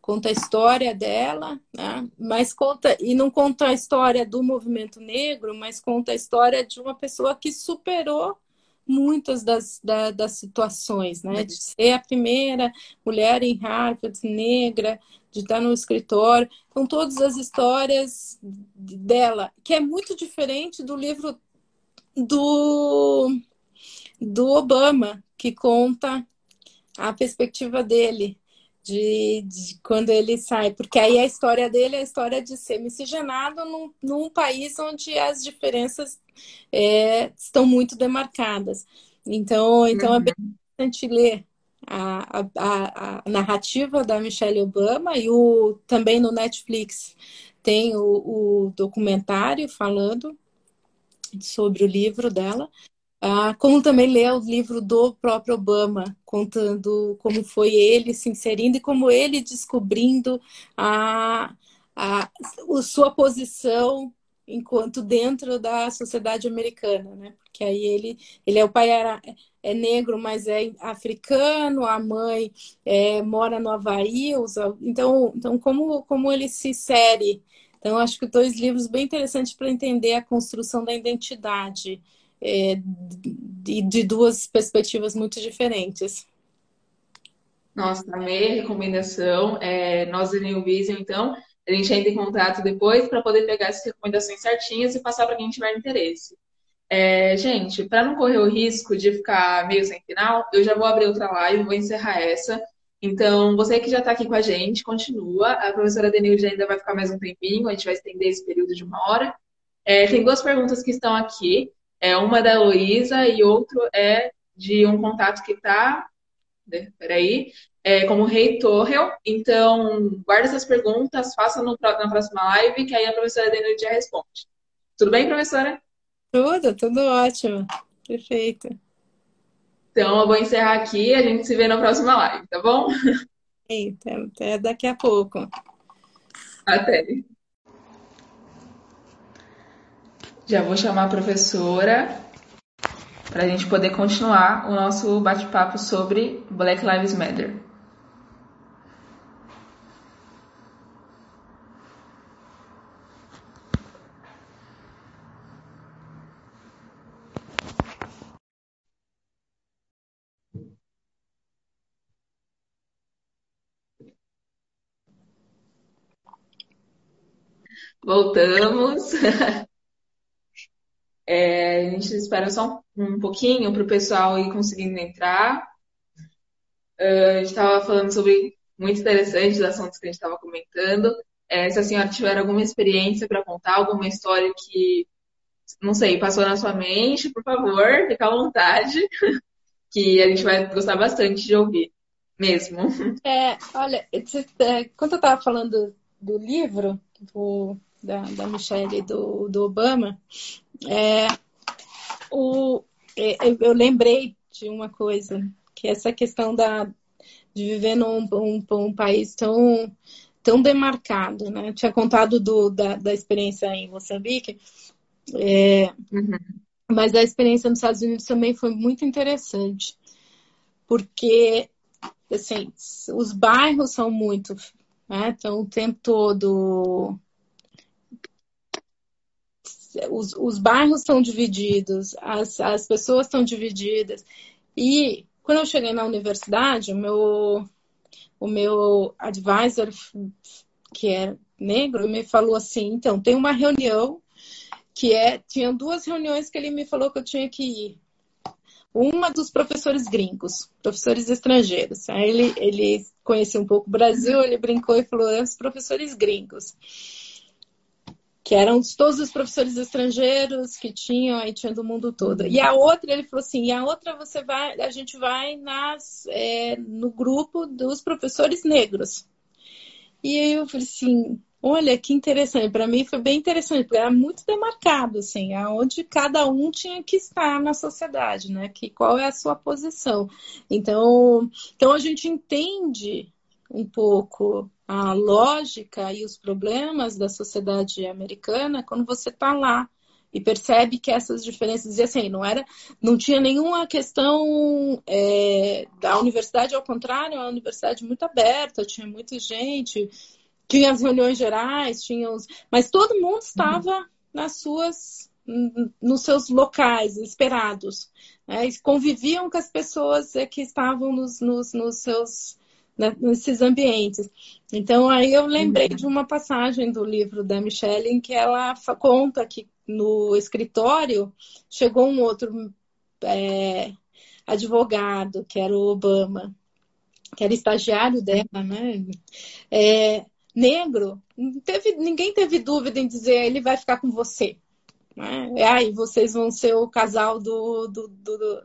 Speaker 3: Conta a história dela, né? mas conta, e não conta a história do movimento negro, mas conta a história de uma pessoa que superou muitas das, da, das situações, né? De ser a primeira mulher em Harvard negra, de estar no escritório, com todas as histórias dela, que é muito diferente do livro do do Obama, que conta a perspectiva dele de, de, quando ele sai, porque aí a história dele é a história de ser miscigenado num, num país onde as diferenças é, estão muito demarcadas. Então, então uhum. é bem uhum. interessante ler a, a, a, narrativa da Michelle Obama e o, também no Netflix tem o, o documentário falando sobre o livro dela. Ah, como também ler o livro do próprio Obama, contando como foi ele se inserindo e como ele descobrindo a, a, a sua posição enquanto dentro da sociedade americana, né? Porque aí ele, ele é o pai era, é negro, mas é africano, a mãe é, mora no Havaí, usa, então, então como, como ele se insere? Então, acho que dois livros bem interessantes para entender a construção da identidade é, de, de duas perspectivas muito diferentes.
Speaker 2: Nossa, amei a recomendação. É, nós da New Vision, então, a gente entra em contato depois para poder pegar essas recomendações certinhas e passar para quem tiver interesse. É, gente, para não correr o risco de ficar meio sem final, eu já vou abrir outra live, vou encerrar essa. Então, você que já está aqui com a gente, continua. A professora Denilde ainda vai ficar mais um tempinho, a gente vai estender esse período de uma hora. É, tem duas perguntas que estão aqui. É uma da Luísa e outro é de um contato que está, né, peraí, é, como Rei Torrel. Então, guarda essas perguntas, faça no, na próxima live, que aí a professora Denilde já responde. Tudo bem, professora?
Speaker 3: Tudo, tudo ótimo. Perfeito.
Speaker 2: Então, eu vou encerrar aqui a gente se vê na próxima live, tá bom?
Speaker 3: Eita, até daqui a pouco.
Speaker 2: Até. Já vou chamar a professora para a gente poder continuar o nosso bate-papo sobre Black Lives Matter. Voltamos. [laughs] É, a gente espera só um, um pouquinho para o pessoal ir conseguindo entrar. Uh, a gente estava falando sobre muito interessante os assuntos que a gente estava comentando. É, se a senhora tiver alguma experiência para contar, alguma história que não sei, passou na sua mente, por favor, fica à vontade, [laughs] que a gente vai gostar bastante de ouvir, mesmo. [laughs]
Speaker 3: É, olha, é, quando eu estava falando do livro do, da, da Michelle e do, do Obama, é, o, é, eu lembrei de uma coisa, que é essa questão da, de viver num um, um país tão, tão demarcado, né? Eu tinha contado do, da, da experiência em Moçambique, é, uhum. mas a experiência nos Estados Unidos também foi muito interessante, porque assim, os bairros são muito, né? Então o tempo todo os, os bairros estão divididos, as, as pessoas estão divididas. E quando eu cheguei na universidade, o meu, o meu advisor, que é negro, me falou assim: então, tem uma reunião que é. Tinha duas reuniões que ele me falou que eu tinha que ir. Uma dos professores gringos, professores estrangeiros. Aí ele, ele conhecia um pouco o Brasil, ele brincou e falou: é os professores gringos que eram todos os professores estrangeiros que tinham aí tinha do mundo todo. E a outra, ele falou assim, e a outra você vai, a gente vai nas, é, no grupo dos professores negros. E aí eu falei assim, olha que interessante, para mim foi bem interessante, porque era muito demarcado, assim, aonde cada um tinha que estar na sociedade, né? Que qual é a sua posição. Então, então a gente entende um pouco a lógica e os problemas da sociedade americana quando você está lá e percebe que essas diferenças e assim não era não tinha nenhuma questão é, da universidade ao contrário é uma universidade muito aberta tinha muita gente tinha as reuniões gerais tinha os mas todo mundo estava uhum. nas suas nos seus locais esperados né? conviviam com as pessoas que estavam nos, nos, nos seus né, nesses ambientes. Então, aí eu lembrei uhum. de uma passagem do livro da Michelle em que ela conta que no escritório chegou um outro é, advogado, que era o Obama, que era estagiário dela, né? É, negro, teve, ninguém teve dúvida em dizer ele vai ficar com você. Né? É, aí vocês vão ser o casal do, do, do, do,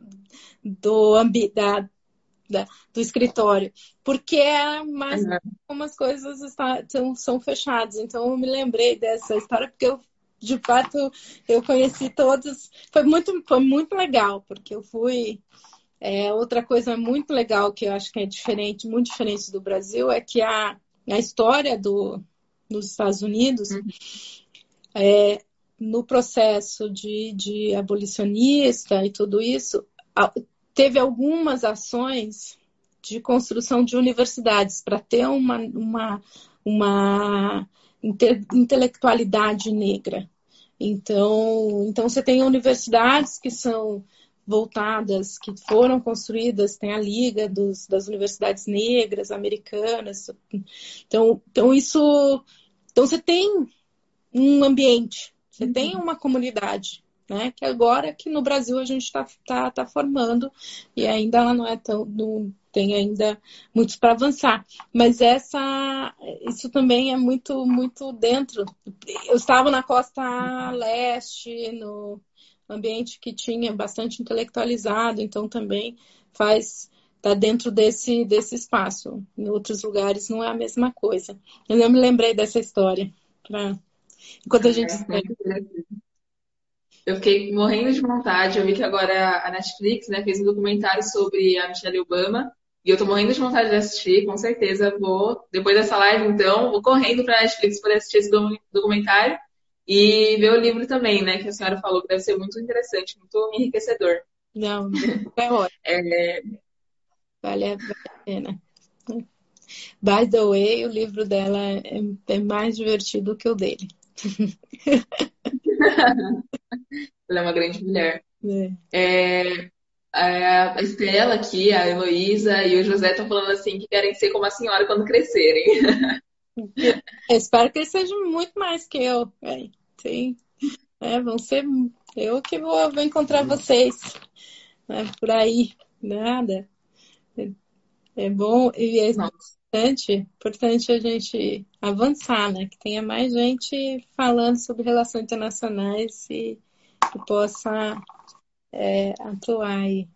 Speaker 3: do ambi, da, da, do escritório, porque é mais uhum. como as coisas está, são, são fechadas. Então eu me lembrei dessa história porque eu de fato eu conheci todos, foi muito foi muito legal porque eu fui é, outra coisa muito legal que eu acho que é diferente, muito diferente do Brasil é que a, a história do, dos Estados Unidos uhum. é, no processo de, de abolicionista e tudo isso, teve algumas ações de construção de universidades para ter uma, uma, uma intelectualidade negra. Então, então, você tem universidades que são voltadas, que foram construídas, tem a Liga dos, das Universidades Negras Americanas. Então, então, isso. Então, você tem um ambiente, você uhum. tem uma comunidade né? Que agora que no Brasil a gente está tá, tá formando e ainda ela não é tão. Não, tem ainda muitos para avançar. Mas essa, isso também é muito, muito dentro. Eu estava na costa leste, no ambiente que tinha bastante intelectualizado, então também faz está dentro desse, desse espaço. Em outros lugares não é a mesma coisa. Eu me lembrei dessa história. Pra... Enquanto a gente. É,
Speaker 2: eu fiquei morrendo de vontade. Eu vi que agora a Netflix né, fez um documentário sobre a Michelle Obama. E eu tô morrendo de vontade de assistir, com certeza vou. Depois dessa live, então, vou correndo pra Netflix poder assistir esse documentário e ver o livro também, né? Que a senhora falou que deve ser muito interessante, muito enriquecedor.
Speaker 3: Não, é ótimo. [laughs] é... Vale, vale a pena. By the way, o livro dela é, é mais divertido que o dele. [laughs] [laughs]
Speaker 2: Ela é uma grande mulher. É. É, a Estela aqui, a Heloísa e o José estão falando assim que querem ser como a senhora quando crescerem. [laughs]
Speaker 3: Eu espero que eles sejam muito mais que eu. É, sim. É, vão ser eu que vou, vou encontrar vocês né, por aí. Nada. É, é bom e é importante, importante a gente avançar, né? Que tenha mais gente falando sobre relações internacionais e, que possa é, atuar aí.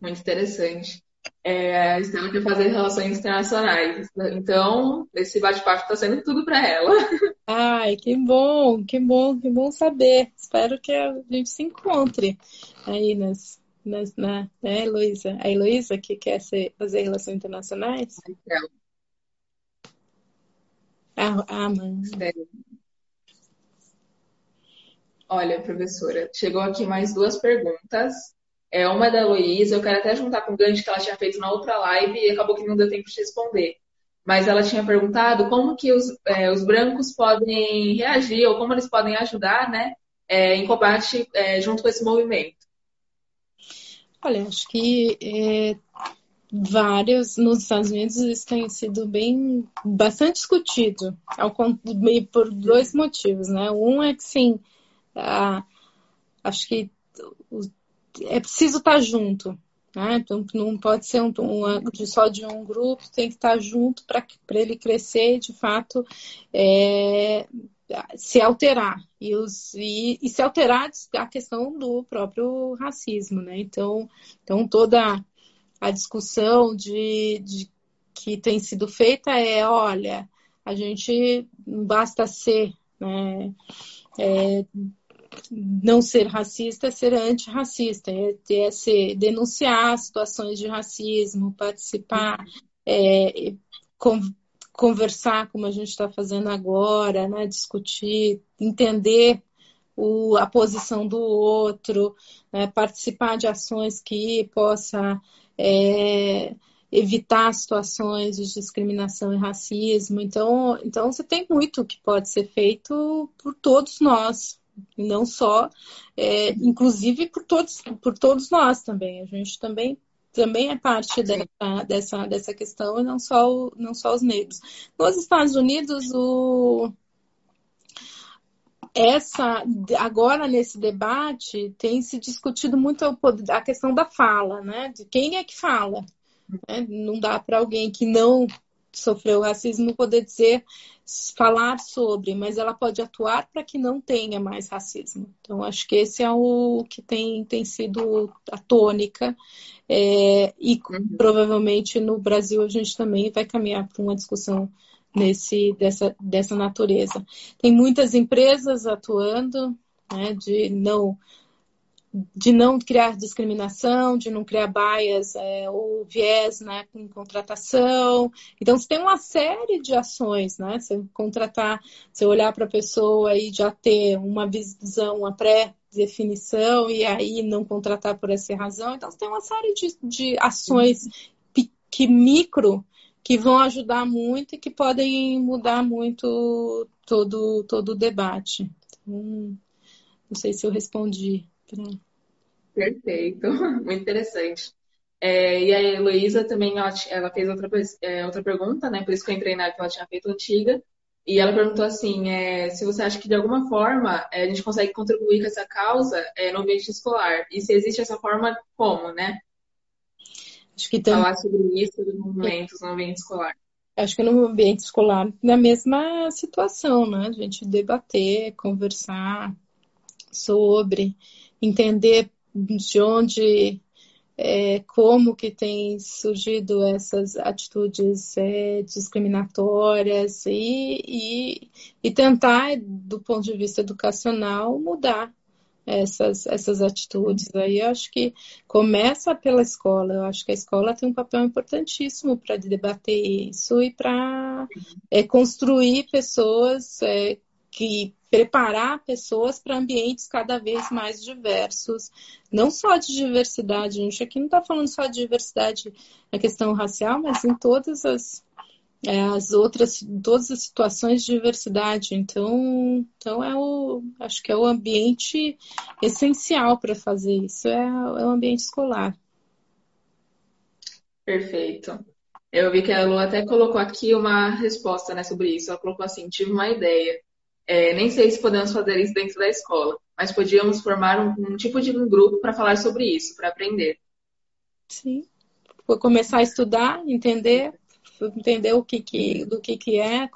Speaker 2: Muito interessante. É, a Estela quer fazer relações internacionais. Então, esse bate-papo está sendo tudo para ela. [laughs]
Speaker 3: Ai, que bom, que bom, que bom saber. Espero que a gente se encontre aí nas, nas na, né, Heloísa? A Heloísa que quer ser, fazer relações internacionais? Então. Ah, ah, mãe.
Speaker 2: Olha, professora, chegou aqui mais duas perguntas. É uma da Luísa, eu quero até juntar com o gancho que ela tinha feito na outra live e acabou que não deu tempo de responder. Mas ela tinha perguntado como que os, é, os brancos podem reagir ou como eles podem ajudar, né, é, em combate é, junto com esse movimento.
Speaker 3: Olha, acho que é, vários nos Estados Unidos isso tem sido bem bastante discutido ao, por dois motivos, né? Um é que sim, a, acho que é preciso estar junto. Né? Então, não pode ser um, um, só de um grupo, tem que estar junto para ele crescer de fato é, se alterar. E, os, e, e, se alterar a questão do próprio racismo. Né? Então, então, toda a discussão de, de que tem sido feita é: olha, a gente basta ser. Né? É, não ser racista é ser antirracista, é, é ser, denunciar situações de racismo, participar, é, com, conversar como a gente está fazendo agora, né, discutir, entender o, a posição do outro, né, participar de ações que possa é, evitar situações de discriminação e racismo. Então, então você tem muito que pode ser feito por todos nós, não só, é, inclusive por todos, por todos nós também. A gente também também é parte dessa, dessa, dessa questão e não só, o, não só os negros. Nos Estados Unidos, o, essa agora nesse debate tem se discutido muito a questão da fala, né? De quem é que fala. Né? Não dá para alguém que não sofreu racismo poder dizer, falar sobre, mas ela pode atuar para que não tenha mais racismo. Então, acho que esse é o que tem, tem sido a tônica. É, e uhum. provavelmente no Brasil a gente também vai caminhar para uma discussão nesse, dessa, dessa natureza. Tem muitas empresas atuando né, de não de não criar discriminação, de não criar bias é, ou viés né, com contratação. Então, você tem uma série de ações, né? Você contratar, você olhar para a pessoa e já ter uma visão, uma pré-definição e aí não contratar por essa razão. Então, você tem uma série de, de ações que micro que vão ajudar muito e que podem mudar muito todo, todo o debate. Então, não sei se eu respondi.
Speaker 2: Perfeito, [laughs] muito interessante. É, e a Heloísa também, ela, ela fez outra, é, outra pergunta, né? Por isso que eu entrei na que ela tinha feito antiga. E ela perguntou assim, é, se você acha que de alguma forma é, a gente consegue contribuir com essa causa é, no ambiente escolar. E se existe essa forma, como, né?
Speaker 3: Acho que
Speaker 2: tem... Falar sobre isso, dos movimentos no ambiente escolar.
Speaker 3: Acho que no ambiente escolar, na mesma situação, né? A gente debater, conversar sobre, entender de onde, é, como que tem surgido essas atitudes é, discriminatórias e, e, e tentar, do ponto de vista educacional, mudar essas, essas atitudes. Aí eu acho que começa pela escola. Eu acho que a escola tem um papel importantíssimo para debater isso e para é, construir pessoas é, que preparar pessoas para ambientes cada vez mais diversos, não só de diversidade, a gente aqui não está falando só de diversidade na questão racial, mas em todas as, é, as outras, todas as situações de diversidade. Então, então é o, acho que é o ambiente essencial para fazer isso, é, é o ambiente escolar.
Speaker 2: Perfeito. Eu vi que a Lu até colocou aqui uma resposta né, sobre isso. Ela colocou assim: tive uma ideia. É, nem sei se podemos fazer isso dentro da escola, mas podíamos formar um, um tipo de um grupo para falar sobre isso, para aprender.
Speaker 3: Sim. Vou começar a estudar, entender, entender o que, que do que, que é,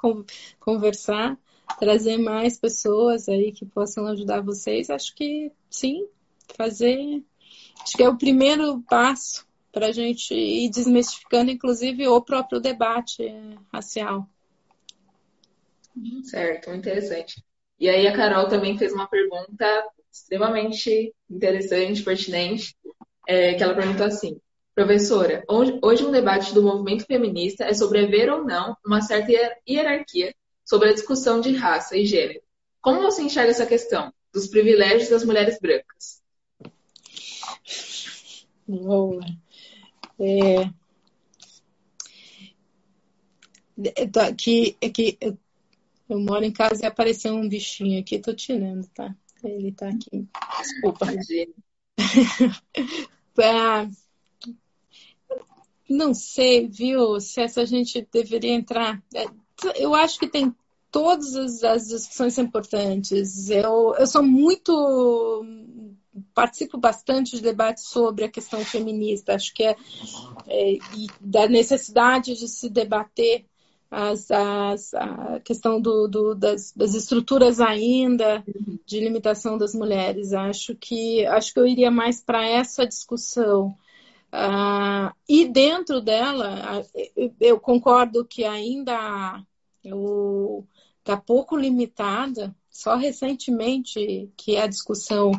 Speaker 3: conversar. trazer mais pessoas aí que possam ajudar vocês, acho que sim, fazer. Acho que é o primeiro passo para a gente ir desmistificando, inclusive, o próprio debate racial.
Speaker 2: Certo, interessante. E aí a Carol também fez uma pergunta extremamente interessante, pertinente, é, que ela perguntou assim: Professora, hoje um debate do movimento feminista é sobre haver ou não uma certa hierarquia sobre a discussão de raça e gênero. Como você enxerga essa questão dos privilégios das mulheres brancas?
Speaker 3: Boa. É... Aqui, aqui, eu moro em casa e apareceu um bichinho aqui, tô tirando, tá? Ele tá aqui. Desculpa. ah, [laughs] não sei, viu, se essa gente deveria entrar. É, eu acho que tem todas as, as discussões importantes. Eu, eu sou muito. Participo bastante de debates sobre a questão feminista. Acho que é, é da necessidade de se debater as, as, a questão do, do, das, das, estruturas ainda de limitação das mulheres. Acho que acho que eu iria mais para essa discussão. Uh, e dentro dela, eu concordo que ainda está pouco limitada. Só recentemente que a discussão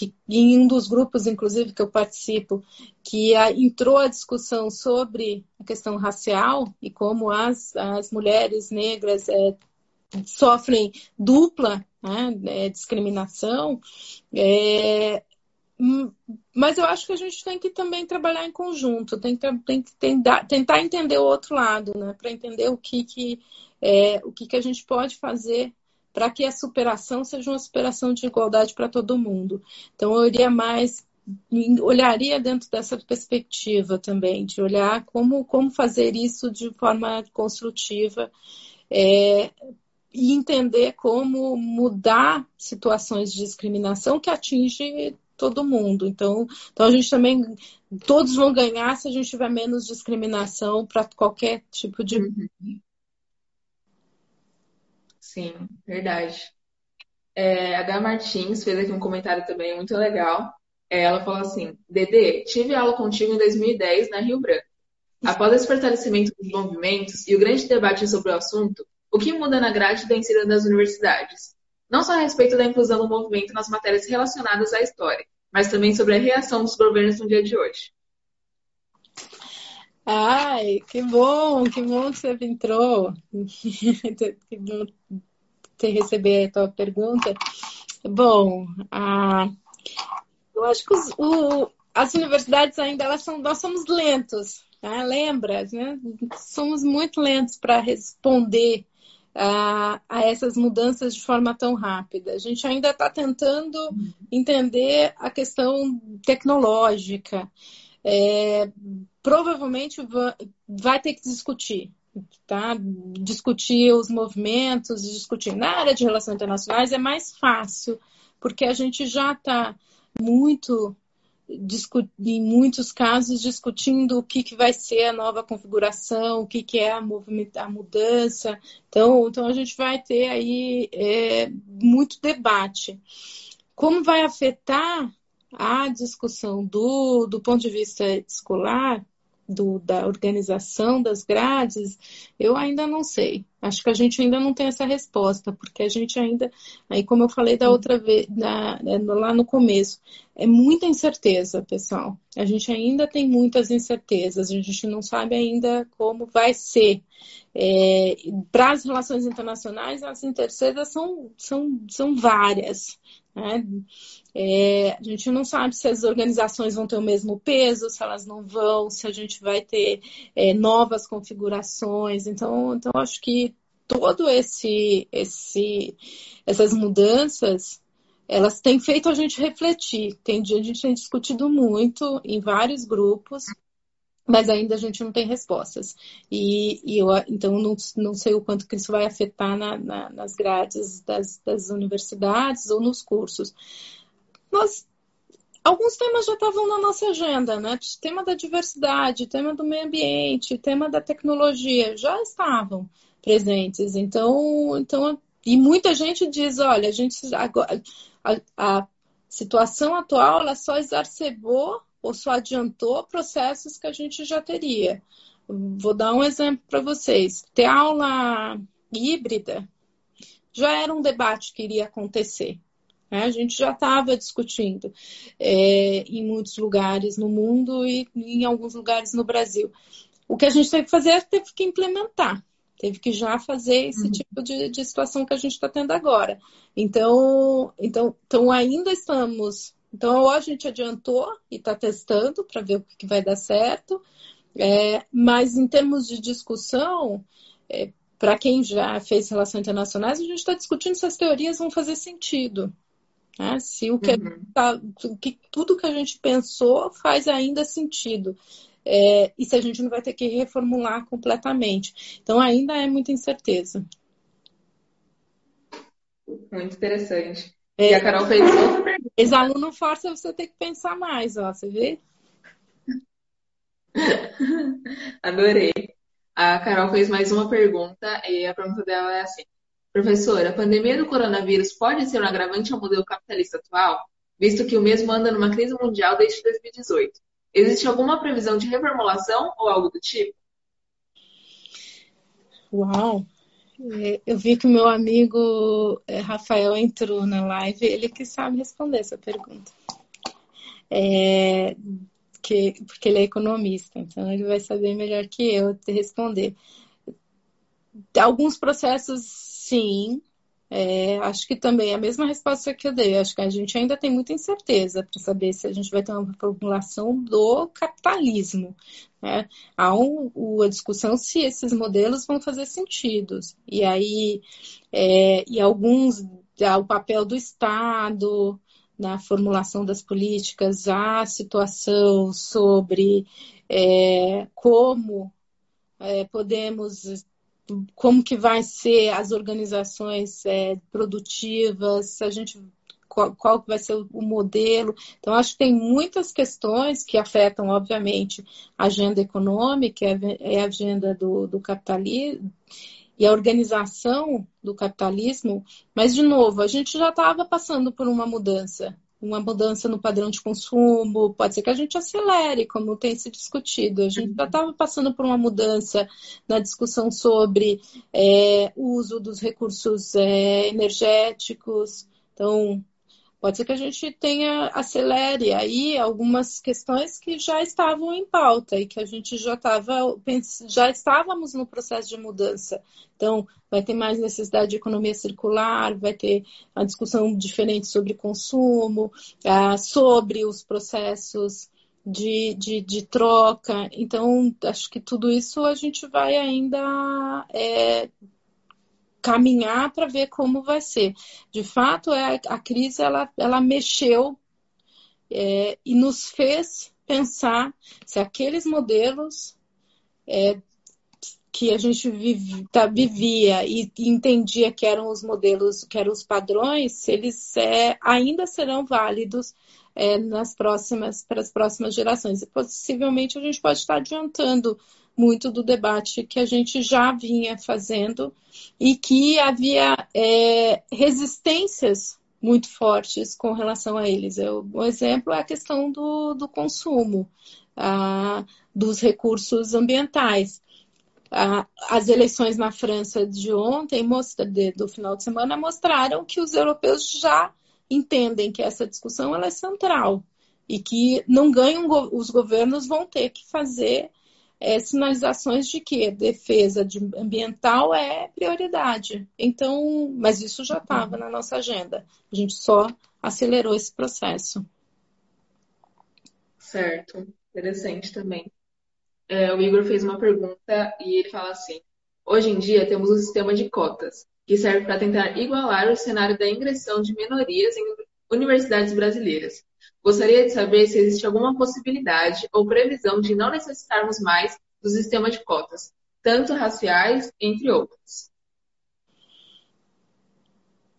Speaker 3: que em um dos grupos, inclusive, que eu participo, que a, entrou a discussão sobre a questão racial e como as, as mulheres negras é, sofrem dupla né, é, discriminação. É, hum, mas eu acho que a gente tem que também trabalhar em conjunto, tem que, tem que tentar, tentar entender o outro lado, né, para entender o que, que, é, o que, que a gente pode fazer para que a superação seja uma superação de igualdade para todo mundo. Então, eu iria mais, olharia dentro dessa perspectiva também, de olhar como, como fazer isso de forma construtiva é, e entender como mudar situações de discriminação que atinge todo mundo. Então, então a gente também todos vão ganhar se a gente tiver menos discriminação para qualquer tipo de uhum.
Speaker 2: Sim, verdade. É, a Dá Martins fez aqui um comentário também muito legal. É, ela falou assim: Dedê, tive aula contigo em 2010 na Rio Branco. Após esse fortalecimento dos movimentos e o grande debate sobre o assunto, o que muda na grade do ensino das universidades? Não só a respeito da inclusão do movimento nas matérias relacionadas à história, mas também sobre a reação dos governos no dia de hoje.
Speaker 3: Ai, que bom, que bom que você entrou. [laughs] que bom ter receber a tua pergunta. Bom, eu acho que os, o, as universidades ainda elas são, nós somos lentos, tá? lembra? Né? Somos muito lentos para responder a, a, essas mudanças de forma tão rápida. A gente ainda está tentando entender a questão tecnológica é, provavelmente vai ter que discutir, tá? Discutir os movimentos, discutir na área de relações internacionais é mais fácil, porque a gente já está muito em muitos casos discutindo o que, que vai ser a nova configuração, o que, que é a, a mudança. Então, então a gente vai ter aí é, muito debate. Como vai afetar a discussão do, do ponto de vista escolar, do, da organização das grades, eu ainda não sei. Acho que a gente ainda não tem essa resposta, porque a gente ainda, aí como eu falei da outra vez, na, né, lá no começo, é muita incerteza, pessoal. A gente ainda tem muitas incertezas, a gente não sabe ainda como vai ser. É, Para as relações internacionais, as incertezas são, são, são várias. Né? É, a gente não sabe se as organizações vão ter o mesmo peso, se elas não vão, se a gente vai ter é, novas configurações. Então, então acho que todo esse, esse essas mudanças elas têm feito a gente refletir. Tem dia a gente tem discutido muito em vários grupos mas ainda a gente não tem respostas. E, e eu, então, não, não sei o quanto que isso vai afetar na, na, nas grades das, das universidades ou nos cursos. Nós alguns temas já estavam na nossa agenda, né? Tema da diversidade, tema do meio ambiente, tema da tecnologia já estavam presentes. Então, então e muita gente diz, olha, a gente agora, a, a situação atual ela só exacerbou ou só adiantou processos que a gente já teria. Vou dar um exemplo para vocês. Ter aula híbrida já era um debate que iria acontecer. Né? A gente já estava discutindo é, em muitos lugares no mundo e em alguns lugares no Brasil. O que a gente teve que fazer é teve que implementar, teve que já fazer esse uhum. tipo de, de, situação que a gente está tendo agora. Então, então, então ainda estamos. Então, ou a gente adiantou e está testando para ver o que vai dar certo, é, mas em termos de discussão, é, para quem já fez relações internacionais, a gente está discutindo se as teorias vão fazer sentido. Né? Se o que, uhum. tá, o que tudo que a gente pensou faz ainda sentido. É, e se a gente não vai ter que reformular completamente. Então ainda é muita incerteza.
Speaker 2: Muito interessante. É, e a Carol fez pergunta.
Speaker 3: Ex-aluno força você ter que pensar mais, ó, você vê? [laughs]
Speaker 2: Adorei. A Carol fez mais uma pergunta e a pergunta dela é assim: Professora, a pandemia do coronavírus pode ser um agravante ao modelo capitalista atual, visto que o mesmo anda numa crise mundial desde 2018? Existe alguma previsão de reformulação ou algo do tipo?
Speaker 3: Uau! É, eu vi que o meu amigo é, Rafael entrou na live, ele que sabe responder essa pergunta. É, que, porque ele é economista, então ele vai saber melhor que eu te responder. Alguns processos, sim. É, acho que também é a mesma resposta que eu dei. Acho que a gente ainda tem muita incerteza para saber se a gente vai ter uma formulação do capitalismo. Né? Há um, a discussão se esses modelos vão fazer sentido. E aí, é, e alguns, o papel do Estado, na formulação das políticas a situação sobre é, como é, podemos como que vai ser as organizações é, produtivas, a gente qual, qual vai ser o modelo. Então, acho que tem muitas questões que afetam, obviamente, a agenda econômica, é a agenda do, do capitalismo, e a organização do capitalismo, mas, de novo, a gente já estava passando por uma mudança, uma mudança no padrão de consumo, pode ser que a gente acelere, como tem se discutido. A gente já estava passando por uma mudança na discussão sobre é, uso dos recursos é, energéticos. Então, Pode ser que a gente tenha, acelere aí algumas questões que já estavam em pauta e que a gente já estava, já estávamos no processo de mudança. Então, vai ter mais necessidade de economia circular, vai ter uma discussão diferente sobre consumo, ah, sobre os processos de, de, de, troca. Então, acho que tudo isso a gente vai ainda é, caminhar para ver como vai ser. De fato, é, a crise ela, ela mexeu é, e nos fez pensar se aqueles modelos é, que a gente tá, vivia e, e, entendia que eram os modelos, que eram os padrões, eles é, ainda serão válidos é, nas próximas para as próximas gerações. E possivelmente a gente pode estar adiantando muito do debate que a gente já vinha fazendo e que havia é, resistências muito fortes com relação a eles. Eu, um exemplo é a questão do, do consumo, ah, dos recursos ambientais. Ah, as eleições na França de ontem, de, do final de semana, mostraram que os europeus já entendem que essa discussão ela é central e que não ganham, os governos vão ter que fazer é, sinalizações de que defesa de ambiental é prioridade. Então, mas isso já estava na nossa agenda. A gente só acelerou esse processo.
Speaker 2: Certo, interessante também. É, o Igor fez uma pergunta e ele fala assim: hoje em dia temos um sistema de cotas que serve para tentar igualar o cenário da ingressão de minorias em universidades brasileiras. Gostaria de saber se existe alguma possibilidade ou previsão de não necessitarmos mais do sistema de cotas, tanto raciais, entre outras.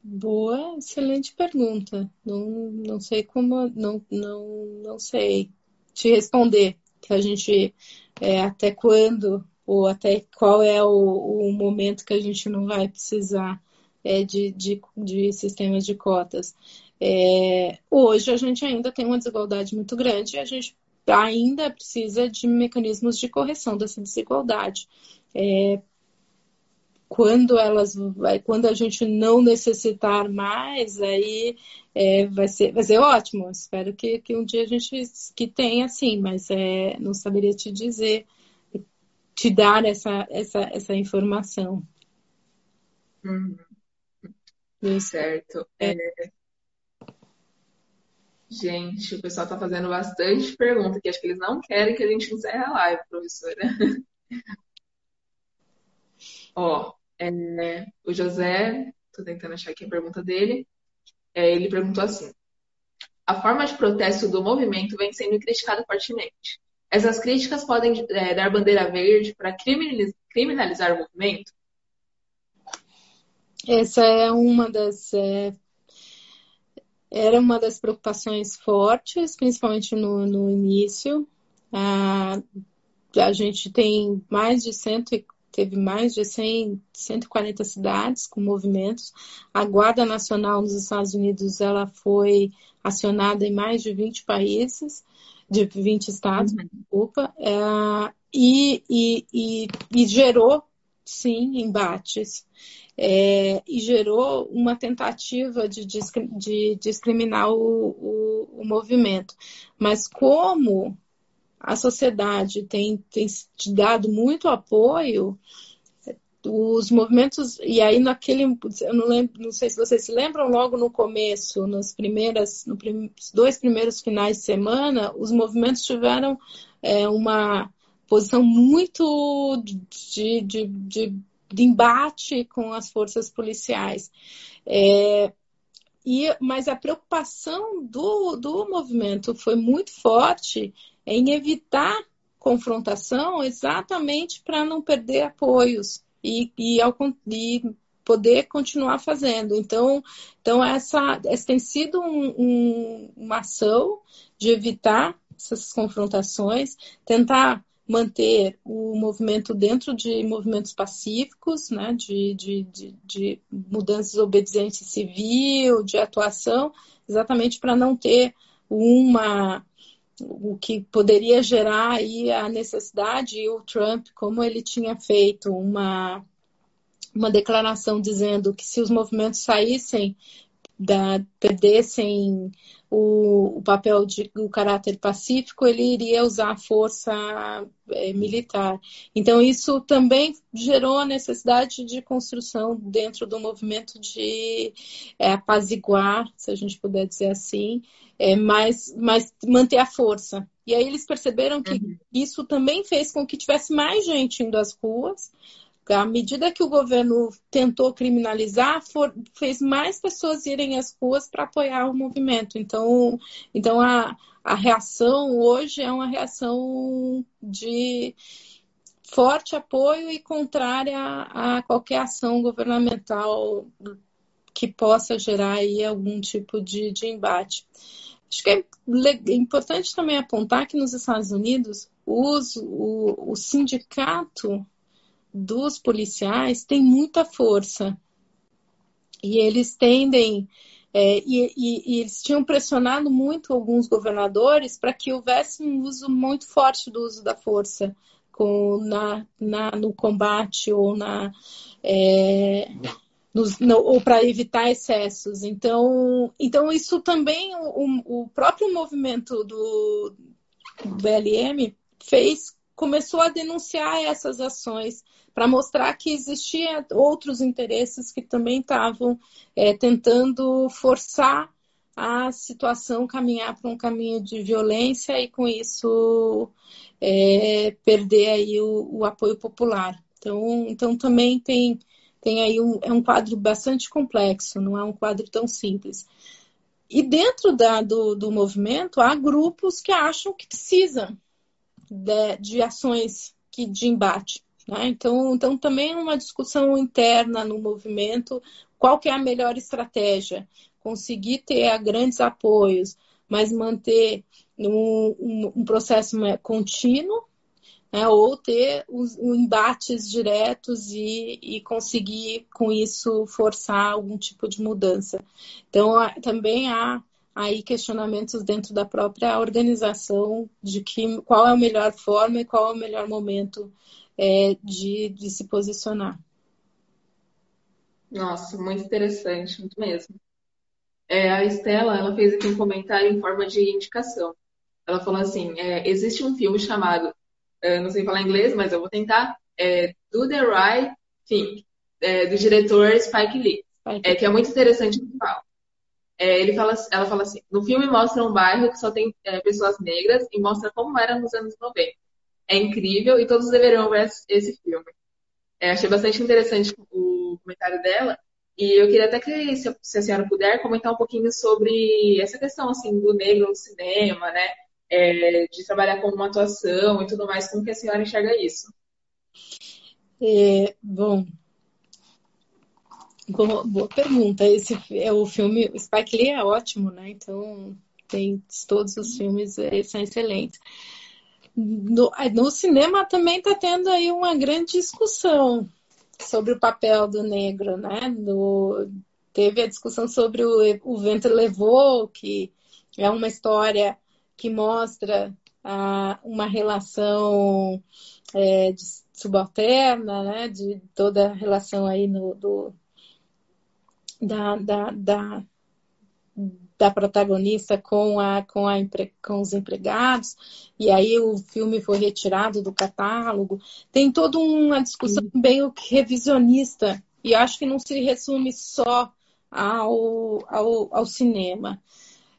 Speaker 3: Boa, excelente pergunta. Não, não sei como, não, não, não sei te responder. Que a gente, é, até quando ou até qual é o, o momento que a gente não vai precisar é, de, de, de sistemas de cotas. É, hoje a gente ainda tem uma desigualdade muito grande e a gente ainda precisa de mecanismos de correção dessa desigualdade. É, quando elas quando a gente não necessitar mais aí é, vai ser vai ser ótimo espero que, que um dia a gente que tenha sim mas é, não saberia te dizer te dar essa essa, essa informação
Speaker 2: uhum. certo é. Gente, o pessoal está fazendo bastante pergunta que acho que eles não querem que a gente encerre a live, professora. [laughs] Ó, é, o José, estou tentando achar aqui a pergunta dele. É, ele perguntou assim: A forma de protesto do movimento vem sendo criticada fortemente. Essas críticas podem é, dar bandeira verde para criminalizar o movimento?
Speaker 3: Essa é uma das é, era uma das preocupações fortes, principalmente no, no início. A, a gente tem mais de cento, teve mais de 100, 140 cidades com movimentos. A Guarda Nacional nos Estados Unidos ela foi acionada em mais de 20 países, de 20 estados, uhum. desculpa, é, e, e, e, e gerou, sim, embates é, e gerou uma tentativa de, de discriminar o, o, o, movimento. Mas como a sociedade tem, tem dado muito apoio, os movimentos, e aí naquele, eu não lembro, não sei se vocês se lembram, logo no começo, nos primeiras, nos prim, dois primeiros finais de semana, os movimentos tiveram é, uma posição muito de, de, de de embate com as forças policiais. É, e, mas a preocupação do, do movimento foi muito forte em evitar confrontação exatamente para não perder apoios e, e, ao, e, poder continuar fazendo. Então, então essa, essa tem sido um, um, uma ação de evitar essas confrontações, tentar manter o movimento dentro de movimentos pacíficos, né, de, de, de, de mudanças obediência civil, de atuação, exatamente para não ter uma o que poderia gerar aí a necessidade e o Trump, como ele tinha feito uma uma declaração dizendo que se os movimentos saíssem da, perdessem o, o, papel de o caráter pacífico, ele iria usar a força é, militar. Então, isso também gerou a necessidade de construção dentro do movimento de é, apaziguar, se a gente puder dizer assim, é, mas, mas manter a força. E aí eles perceberam que uhum. isso também fez com que tivesse mais gente indo às ruas, à medida que o governo tentou criminalizar, for, fez mais pessoas irem às ruas para apoiar o movimento. Então, então a, a reação hoje é uma reação de forte apoio e contrária a, qualquer ação governamental que possa gerar aí algum tipo de, de embate. Acho que é importante também apontar que nos Estados Unidos os, o, o sindicato dos policiais tem muita força. E eles tendem, é, e, e, e, eles tinham pressionado muito alguns governadores para que houvesse um uso muito forte do uso da força com, na, na no combate ou na. É, nos, no, ou para evitar excessos. Então, então isso também, o, o próprio movimento do, do BLM fez, começou a denunciar essas ações para mostrar que existiam outros interesses que também estavam é, tentando forçar a situação caminhar para um caminho de violência e com isso é, perder aí o, o, apoio popular. Então, então também tem, tem aí um, é um quadro bastante complexo, não é um quadro tão simples. E dentro da, do, do movimento há grupos que acham que precisam de, de ações que, de embate. Né? Então, então, também é uma discussão interna no movimento, qual que é a melhor estratégia? Conseguir ter grandes apoios, mas manter um, um, um processo contínuo né, ou ter os, os embates diretos e, e, conseguir, com isso, forçar algum tipo de mudança. Então, também há aí questionamentos dentro da própria organização de que, qual é a melhor forma e qual é o melhor momento é, de, de se posicionar.
Speaker 2: Nossa, muito interessante, muito mesmo. É, a Estela, ela fez aqui um comentário em forma de indicação. Ela falou assim, é, existe um filme chamado, é, não sei falar inglês, mas eu vou tentar, é, Do the Right Thing, é, do diretor Spike Lee, é, que é muito interessante o final. É, ele fala, ela fala assim, no filme mostra um bairro que só tem pessoas negras e mostra como era nos anos 90. É incrível e todos deveriam ver esse filme. achei bastante interessante o comentário dela, e eu queria até que, se a senhora puder, comentar um pouquinho sobre essa questão, assim, do negro no cinema, né? É, de trabalhar com uma atuação e tudo mais. Como que a senhora enxerga isso?
Speaker 3: É, bom, boa, pergunta. Esse é o filme, o Spike Lee é ótimo, né? Então, tem todos os filmes é, são excelentes. No, no cinema também está tendo aí uma grande discussão sobre o papel do negro, né? No, teve a discussão sobre o, o Vento Levou, que é uma história que mostra ah, uma relação é, subalterna, né? De toda a relação aí no, do, da, da, da da protagonista com, a, com, a, com os empregados, e aí o filme foi retirado do catálogo. Tem toda uma discussão Sim. bem revisionista, e acho que não se resume só ao, ao, ao cinema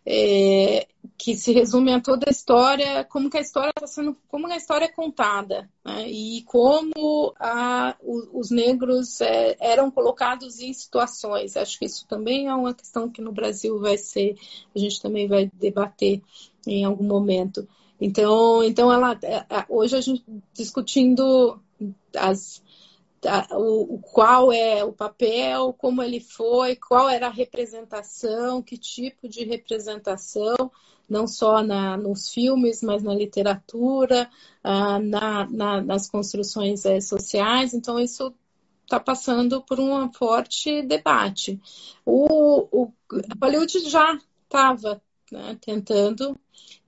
Speaker 3: é, que se resume a toda a história, como que a história está sendo, como a história é contada, né? e como a, os, os, negros é, eram colocados em situações. Acho que isso também é uma questão que no Brasil vai ser, a gente também vai debater em algum momento. Então, então ela, é, hoje a gente discutindo as o, qual é o papel, como ele foi, qual era a representação, que tipo de representação, não só na, nos filmes, mas na literatura, ah, na, na, nas construções é, sociais. Então, isso está passando por um forte debate. O, o Hollywood já estava né, tentando,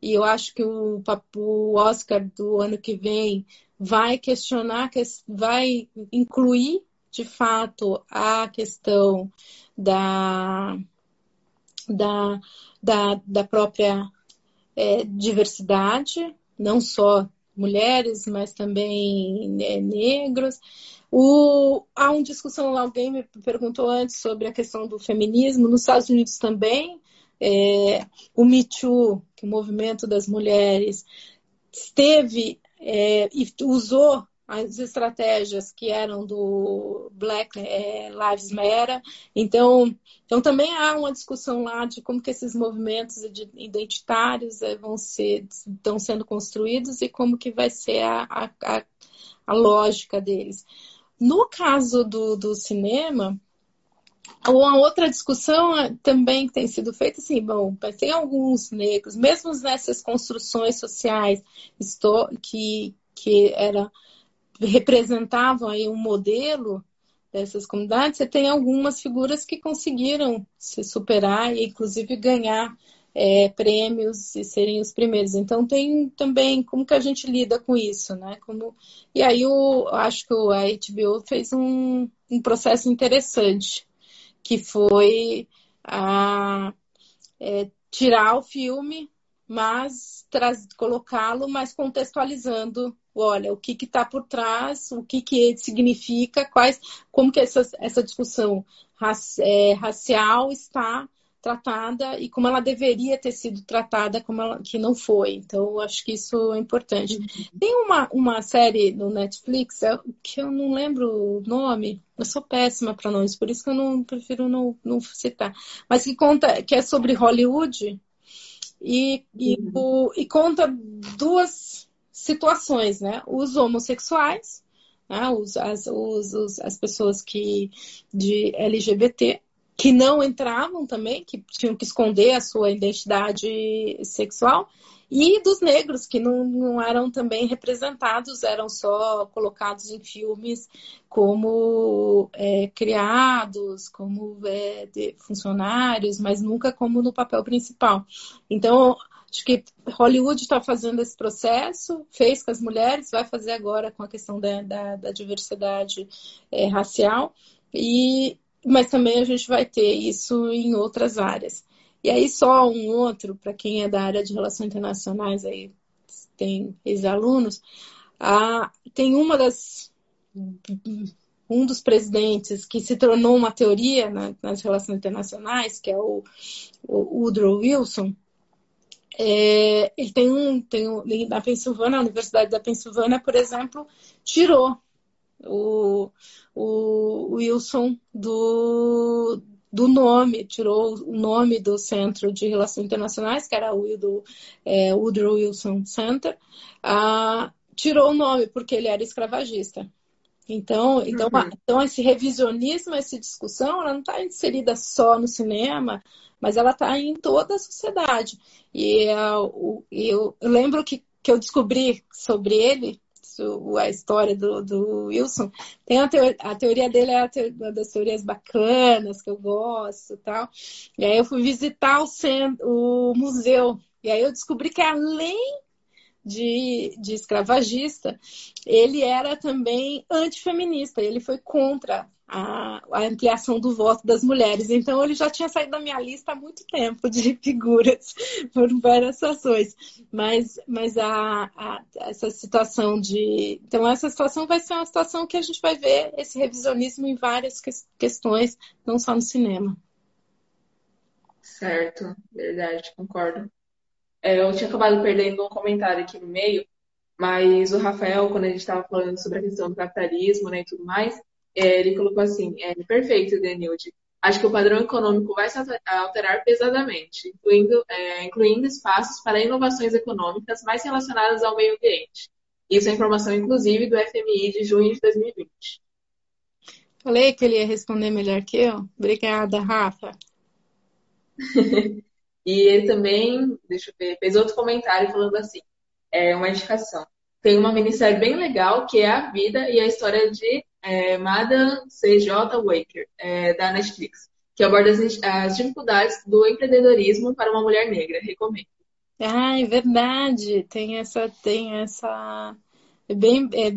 Speaker 3: e eu acho que o, o Oscar do ano que vem vai questionar, vai incluir de fato a questão da, da, da, da própria é, diversidade, não só mulheres, mas também né, negros. O, há uma discussão, alguém me perguntou antes sobre a questão do feminismo, nos Estados Unidos também, é, o Me Too, que é o movimento das mulheres, esteve é, e usou as estratégias que eram do Black é, Lives Matter. Então, então também há uma discussão lá de como que esses movimentos identitários é, vão ser estão sendo construídos e como que vai ser a, a, a lógica deles. No caso do, do cinema, uma outra discussão também que tem sido feita, assim, bom, tem alguns negros, mesmo nessas construções sociais que, que era, representavam aí um modelo dessas comunidades, você tem algumas figuras que conseguiram se superar e, inclusive, ganhar é, prêmios e serem os primeiros. Então, tem também como que a gente lida com isso, né? Como... E aí, eu acho que a HBO fez um, um processo interessante que foi a, é, tirar o filme, mas colocá-lo, mas contextualizando, olha, o que está por trás, o que, que significa, quais, como que essa, essa discussão é, racial está tratada e como ela deveria ter sido tratada, como ela, que não foi. Então, acho que isso é importante. Uhum. Tem uma, uma série no Netflix, é, que eu não lembro o nome, eu sou péssima para nomes, por isso que eu não prefiro não, não citar. Mas que conta, que é sobre Hollywood e, e, uhum. o, e conta duas situações, né? Os homossexuais, né? os, as, os, os, as pessoas que de LGBT que não entravam também, que tinham que esconder a sua identidade sexual, e dos negros, que não, não eram também representados, eram só colocados em filmes como é, criados, como é, funcionários, mas nunca como no papel principal. Então, acho que Hollywood está fazendo esse processo, fez com as mulheres, vai fazer agora com a questão da, da, da diversidade é, racial, e, mas também a gente vai ter isso em outras áreas. E aí só um outro, para quem é da área de relações internacionais, aí tem ex-alunos, tem uma das um dos presidentes que se tornou uma teoria na, nas relações internacionais, que é o, o Woodrow Wilson, é, ele tem um, tem um, na Pensilvânia, a Universidade da Pensilvânia, por exemplo, tirou o, o Wilson do, do nome, tirou o nome do Centro de Relações Internacionais, que era o do, é, Woodrow Wilson Center, ah, tirou o nome porque ele era escravagista. Então, então, uhum. então esse revisionismo, essa discussão, ela não está inserida só no cinema, mas ela está em toda a sociedade. E eu, eu, eu lembro que, que eu descobri sobre ele a história do, do Wilson, tem a, teoria, a teoria dele é uma das teorias bacanas que eu gosto tal. E aí eu fui visitar o, centro, o museu. E aí eu descobri que além de, de escravagista, ele era também antifeminista, ele foi contra a, a, ampliação do voto das mulheres. Então, ele já tinha saído da minha lista há muito tempo de [laughs] figuras por várias ações. Mas, mas a, a, essa situação de. Então, essa situação vai ser uma situação que a gente vai ver esse revisionismo em várias que, questões, não só no cinema.
Speaker 2: Certo, verdade, concordo. É, eu tinha acabado perdendo um comentário aqui no meio, mas o Rafael, quando a gente estava falando sobre a questão do capitalismo né, e tudo mais, é, ele colocou assim, é, perfeito, Denilde. Acho que o padrão econômico vai se alterar pesadamente, incluindo, é, incluindo espaços para inovações econômicas mais relacionadas ao meio ambiente. Isso é informação, inclusive, do FMI de junho de 2020.
Speaker 3: Falei que ele ia responder melhor que eu. Obrigada, Rafa. [laughs]
Speaker 2: e ele também, deixa eu ver, fez outro comentário falando assim, é uma indicação. Tem uma minissérie bem legal que é a vida e a história de é, Madame C.J. Waker, é, da Netflix, que aborda as, as, dificuldades do empreendedorismo para uma mulher negra. Recomendo.
Speaker 3: Ah, é verdade. Tem essa, tem essa. É bem, é,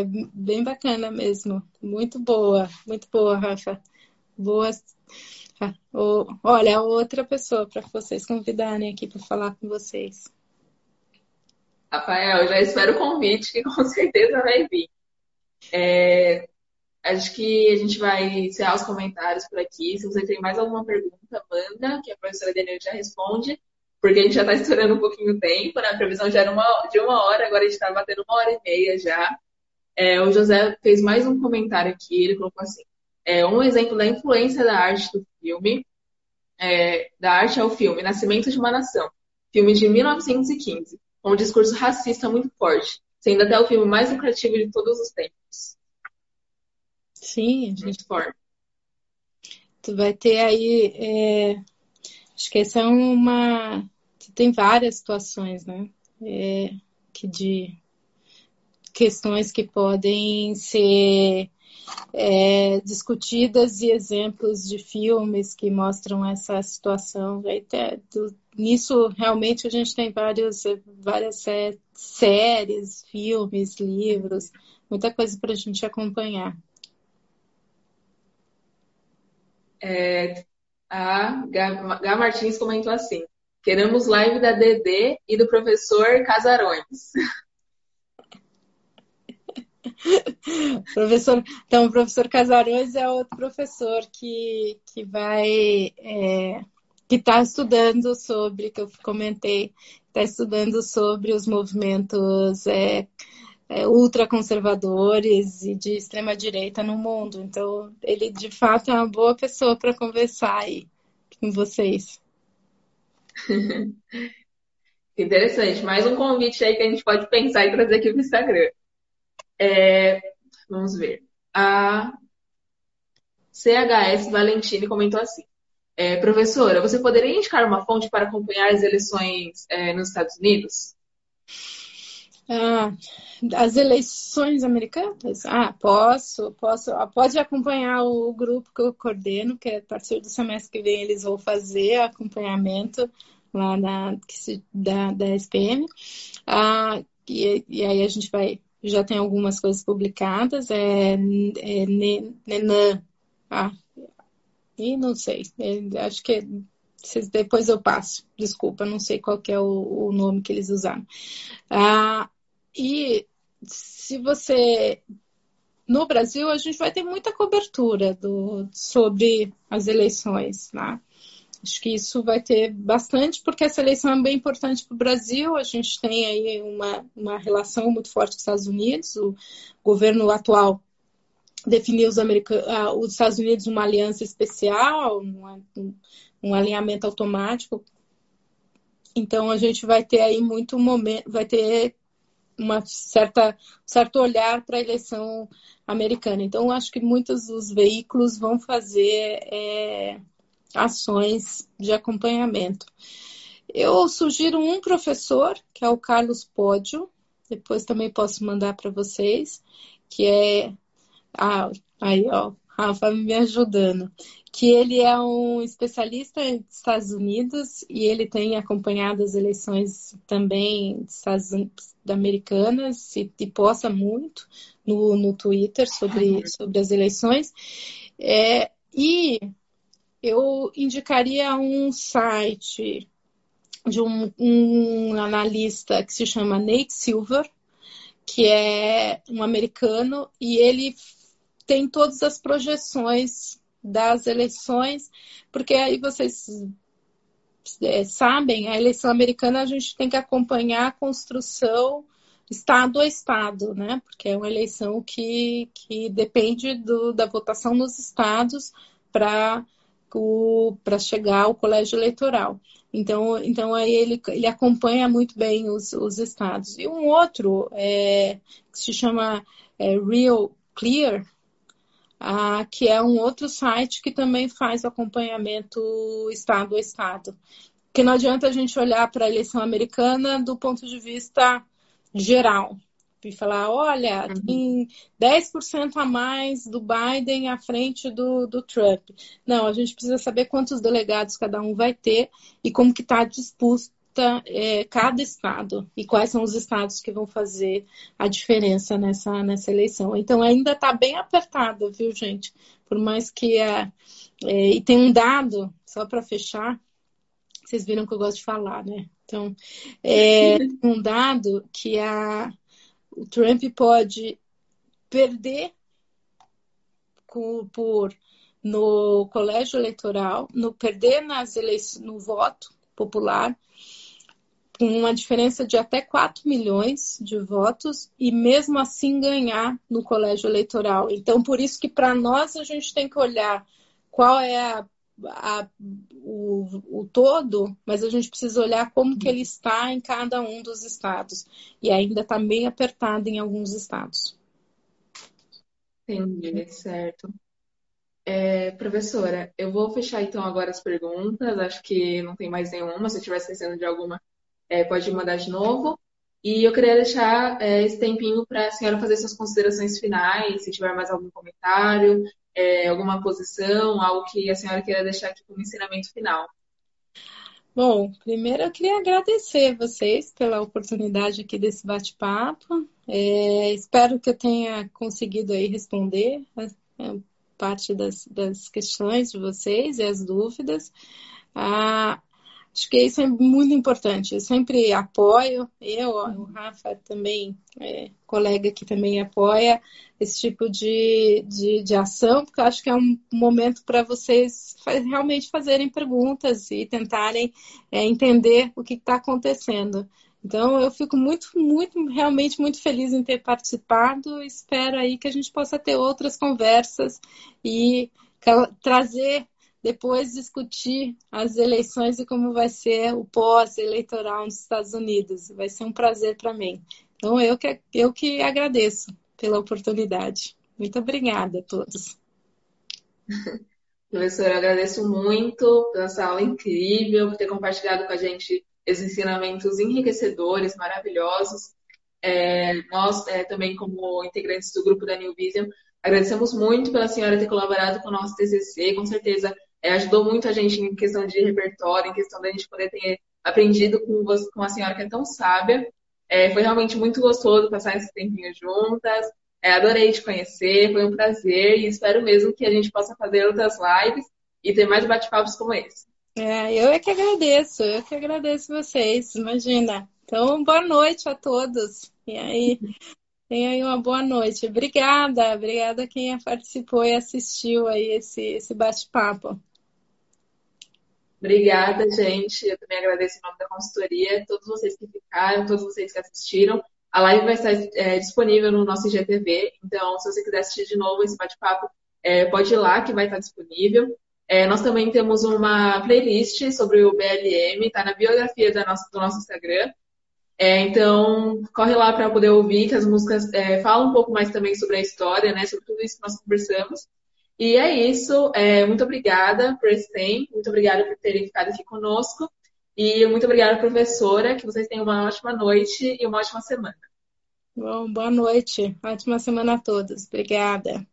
Speaker 3: é bem bacana mesmo. Muito boa, muito boa, Rafa. Boas. Olha, outra pessoa para vocês convidarem aqui para falar com vocês.
Speaker 2: Rafael, já espero o convite, que com [laughs] certeza vai vir. É, acho que a gente vai encerrar os comentários por aqui. Se você tem mais alguma pergunta, manda, que a professora Daniela já responde, porque a gente já está estourando um pouquinho o tempo, né? A previsão já era uma, de uma hora, agora a gente está batendo uma hora e meia já. É, o José fez mais um comentário aqui, ele colocou assim, é, um exemplo da influência da arte do filme, é, da arte ao filme, Nascimento de uma Nação, filme de 1915, com um discurso racista muito forte, sendo até o filme mais lucrativo de todos os tempos.
Speaker 3: Sim, gente forte. Tu vai ter aí. É... Acho que essa é uma. Tem várias situações, né? É... Que de questões que podem ser é, discutidas e exemplos de filmes que mostram essa situação. Até, do, nisso, realmente, a gente tem vários, várias séries, filmes, livros, muita coisa para a gente acompanhar.
Speaker 2: É, a Gá Martins comentou assim: queremos live da DD e do professor Casarões. [laughs] [laughs]
Speaker 3: professor, então, o professor Casarões é outro professor que, que vai. É, que está estudando sobre, que eu comentei, está estudando sobre os movimentos é, é, ultraconservadores e de extrema-direita no mundo. Então, ele de fato é uma boa pessoa para conversar aí com vocês. [laughs]
Speaker 2: Interessante. Mais um convite aí que a gente pode pensar e trazer aqui para o Instagram. É, vamos ver. A CHS Valentini comentou assim: é, Professora, você poderia indicar uma fonte para acompanhar as eleições é, nos Estados Unidos?
Speaker 3: Ah, as eleições americanas? Ah, posso, posso. Pode acompanhar o grupo que eu coordeno, que é a partir do semestre que vem eles vão fazer acompanhamento lá na, da, da SPM. Ah, e, e aí a gente vai, já tem algumas coisas publicadas, é, é Nenan, ah, e não sei, é, acho que é, depois eu passo, desculpa, não sei qual é o, o nome que eles usaram. Ah, e se você no Brasil a gente vai ter muita cobertura do, sobre as eleições, né? Acho que isso vai ter bastante, porque essa eleição é bem importante para o Brasil. A gente tem aí uma, uma relação muito forte com os Estados Unidos. O governo atual definiu os, os Estados Unidos uma aliança especial, um, um alinhamento automático. Então a gente vai ter aí muito momento, vai ter uma certa certo olhar para a eleição americana. Então acho que muitos dos veículos vão fazer é, ações de acompanhamento. Eu sugiro um professor, que é o Carlos Pódio, depois também posso mandar para vocês, que é. Ah, aí, ó, Rafa me ajudando. Que ele é um especialista dos Estados Unidos e ele tem acompanhado as eleições também Estados americanas e, e posta muito no, no Twitter sobre, sobre as eleições. É, e eu indicaria um site de um, um, analista que se chama Nate Silver, que é um americano, e ele tem todas as projeções das eleições, porque aí vocês é, sabem, a eleição americana a gente tem que acompanhar a construção estado a estado, né? Porque é uma eleição que, que depende do, da votação nos estados para para chegar ao colégio eleitoral. Então, então aí ele, ele acompanha muito bem os, os estados. E um outro é, que se chama é, Real Clear, ah, que é um outro site que também faz acompanhamento estado a estado. Porque não adianta a gente olhar para a eleição americana do ponto de vista geral e falar, olha, uhum. tem 10% a mais do Biden à frente do, do Trump. Não, a gente precisa saber quantos delegados cada um vai ter e como que está disposto é, cada estado e quais são os estados que vão fazer a diferença nessa, nessa eleição. Então ainda está bem apertada, viu, gente? Por mais que é, é e tem um dado só para fechar, vocês viram que eu gosto de falar, né? Então é um dado que a o Trump pode perder por no colégio eleitoral, no perder nas eleições, no voto popular, com uma diferença de até 4 milhões de votos e mesmo assim ganhar no colégio eleitoral. Então, por isso que para nós a gente tem que olhar qual é a a, o, o, todo, mas a gente precisa olhar como que ele está em cada um dos estados. E ainda está bem apertado em alguns estados.
Speaker 2: Entendi, certo. É, professora, eu vou fechar então agora as perguntas. Acho que não tem mais nenhuma. Se eu estiver esquecendo de alguma, é, pode mandar de novo. E eu queria deixar é, esse tempinho para a senhora fazer suas considerações finais, se tiver mais algum comentário, é, alguma posição, algo que a senhora queira deixar aqui como ensinamento final.
Speaker 3: Bom, primeiro eu queria agradecer vocês pela oportunidade aqui desse bate-papo. É, espero que eu tenha conseguido aí responder né, parte das, das, questões de vocês e as dúvidas. Ah, Acho que isso é muito importante. Eu sempre apoio, eu, o Rafa também, é, colega que também apoia esse tipo de, de, de ação, porque eu acho que é um momento para vocês realmente fazerem perguntas e tentarem é, entender o que está acontecendo. Então, eu fico muito, muito, realmente muito feliz em ter participado. Espero aí que a gente possa ter outras conversas e trazer depois discutir as eleições e como vai ser o pós-eleitoral nos Estados Unidos. Vai ser um prazer para mim. Então, eu que, eu que agradeço pela oportunidade. Muito obrigada a todos. [laughs]
Speaker 2: Professora, eu agradeço muito pela essa aula incrível, por ter compartilhado com a gente esses ensinamentos enriquecedores, maravilhosos. É, nós, é, também, como integrantes do grupo da New Vision, agradecemos muito pela senhora ter colaborado com o nosso TCC. Com certeza, é, ajudou muito a gente em questão de repertório, em questão da gente poder ter aprendido com, você, com a senhora que é tão sábia. É, foi realmente muito gostoso passar esse tempinho juntas. É, adorei te conhecer, foi um prazer e espero mesmo que a gente possa fazer outras lives e ter mais bate-papos como esse.
Speaker 3: É, eu é que agradeço, eu que agradeço vocês, imagina. Então, boa noite a todos. E aí, [laughs] tenha aí uma boa noite. Obrigada, obrigada a quem participou e assistiu aí esse, esse bate-papo.
Speaker 2: Obrigada, gente. Eu também agradeço em nome da consultoria, todos vocês que ficaram, todos vocês que assistiram. A live vai estar é, disponível no nosso IGTV, então se você quiser assistir de novo esse bate-papo, é, pode ir lá que vai estar disponível. É, nós também temos uma playlist sobre o BLM, está na biografia nossa, do nosso Instagram. É, então, corre lá para poder ouvir, que as músicas é, falam um pouco mais também sobre a história, né, sobre tudo isso que nós conversamos. E é isso. É, muito obrigada por esse tempo, muito obrigada por terem ficado aqui conosco. E muito obrigada, professora. Que vocês tenham uma ótima noite e uma ótima semana.
Speaker 3: Bom, boa noite. Ótima semana a todos. Obrigada.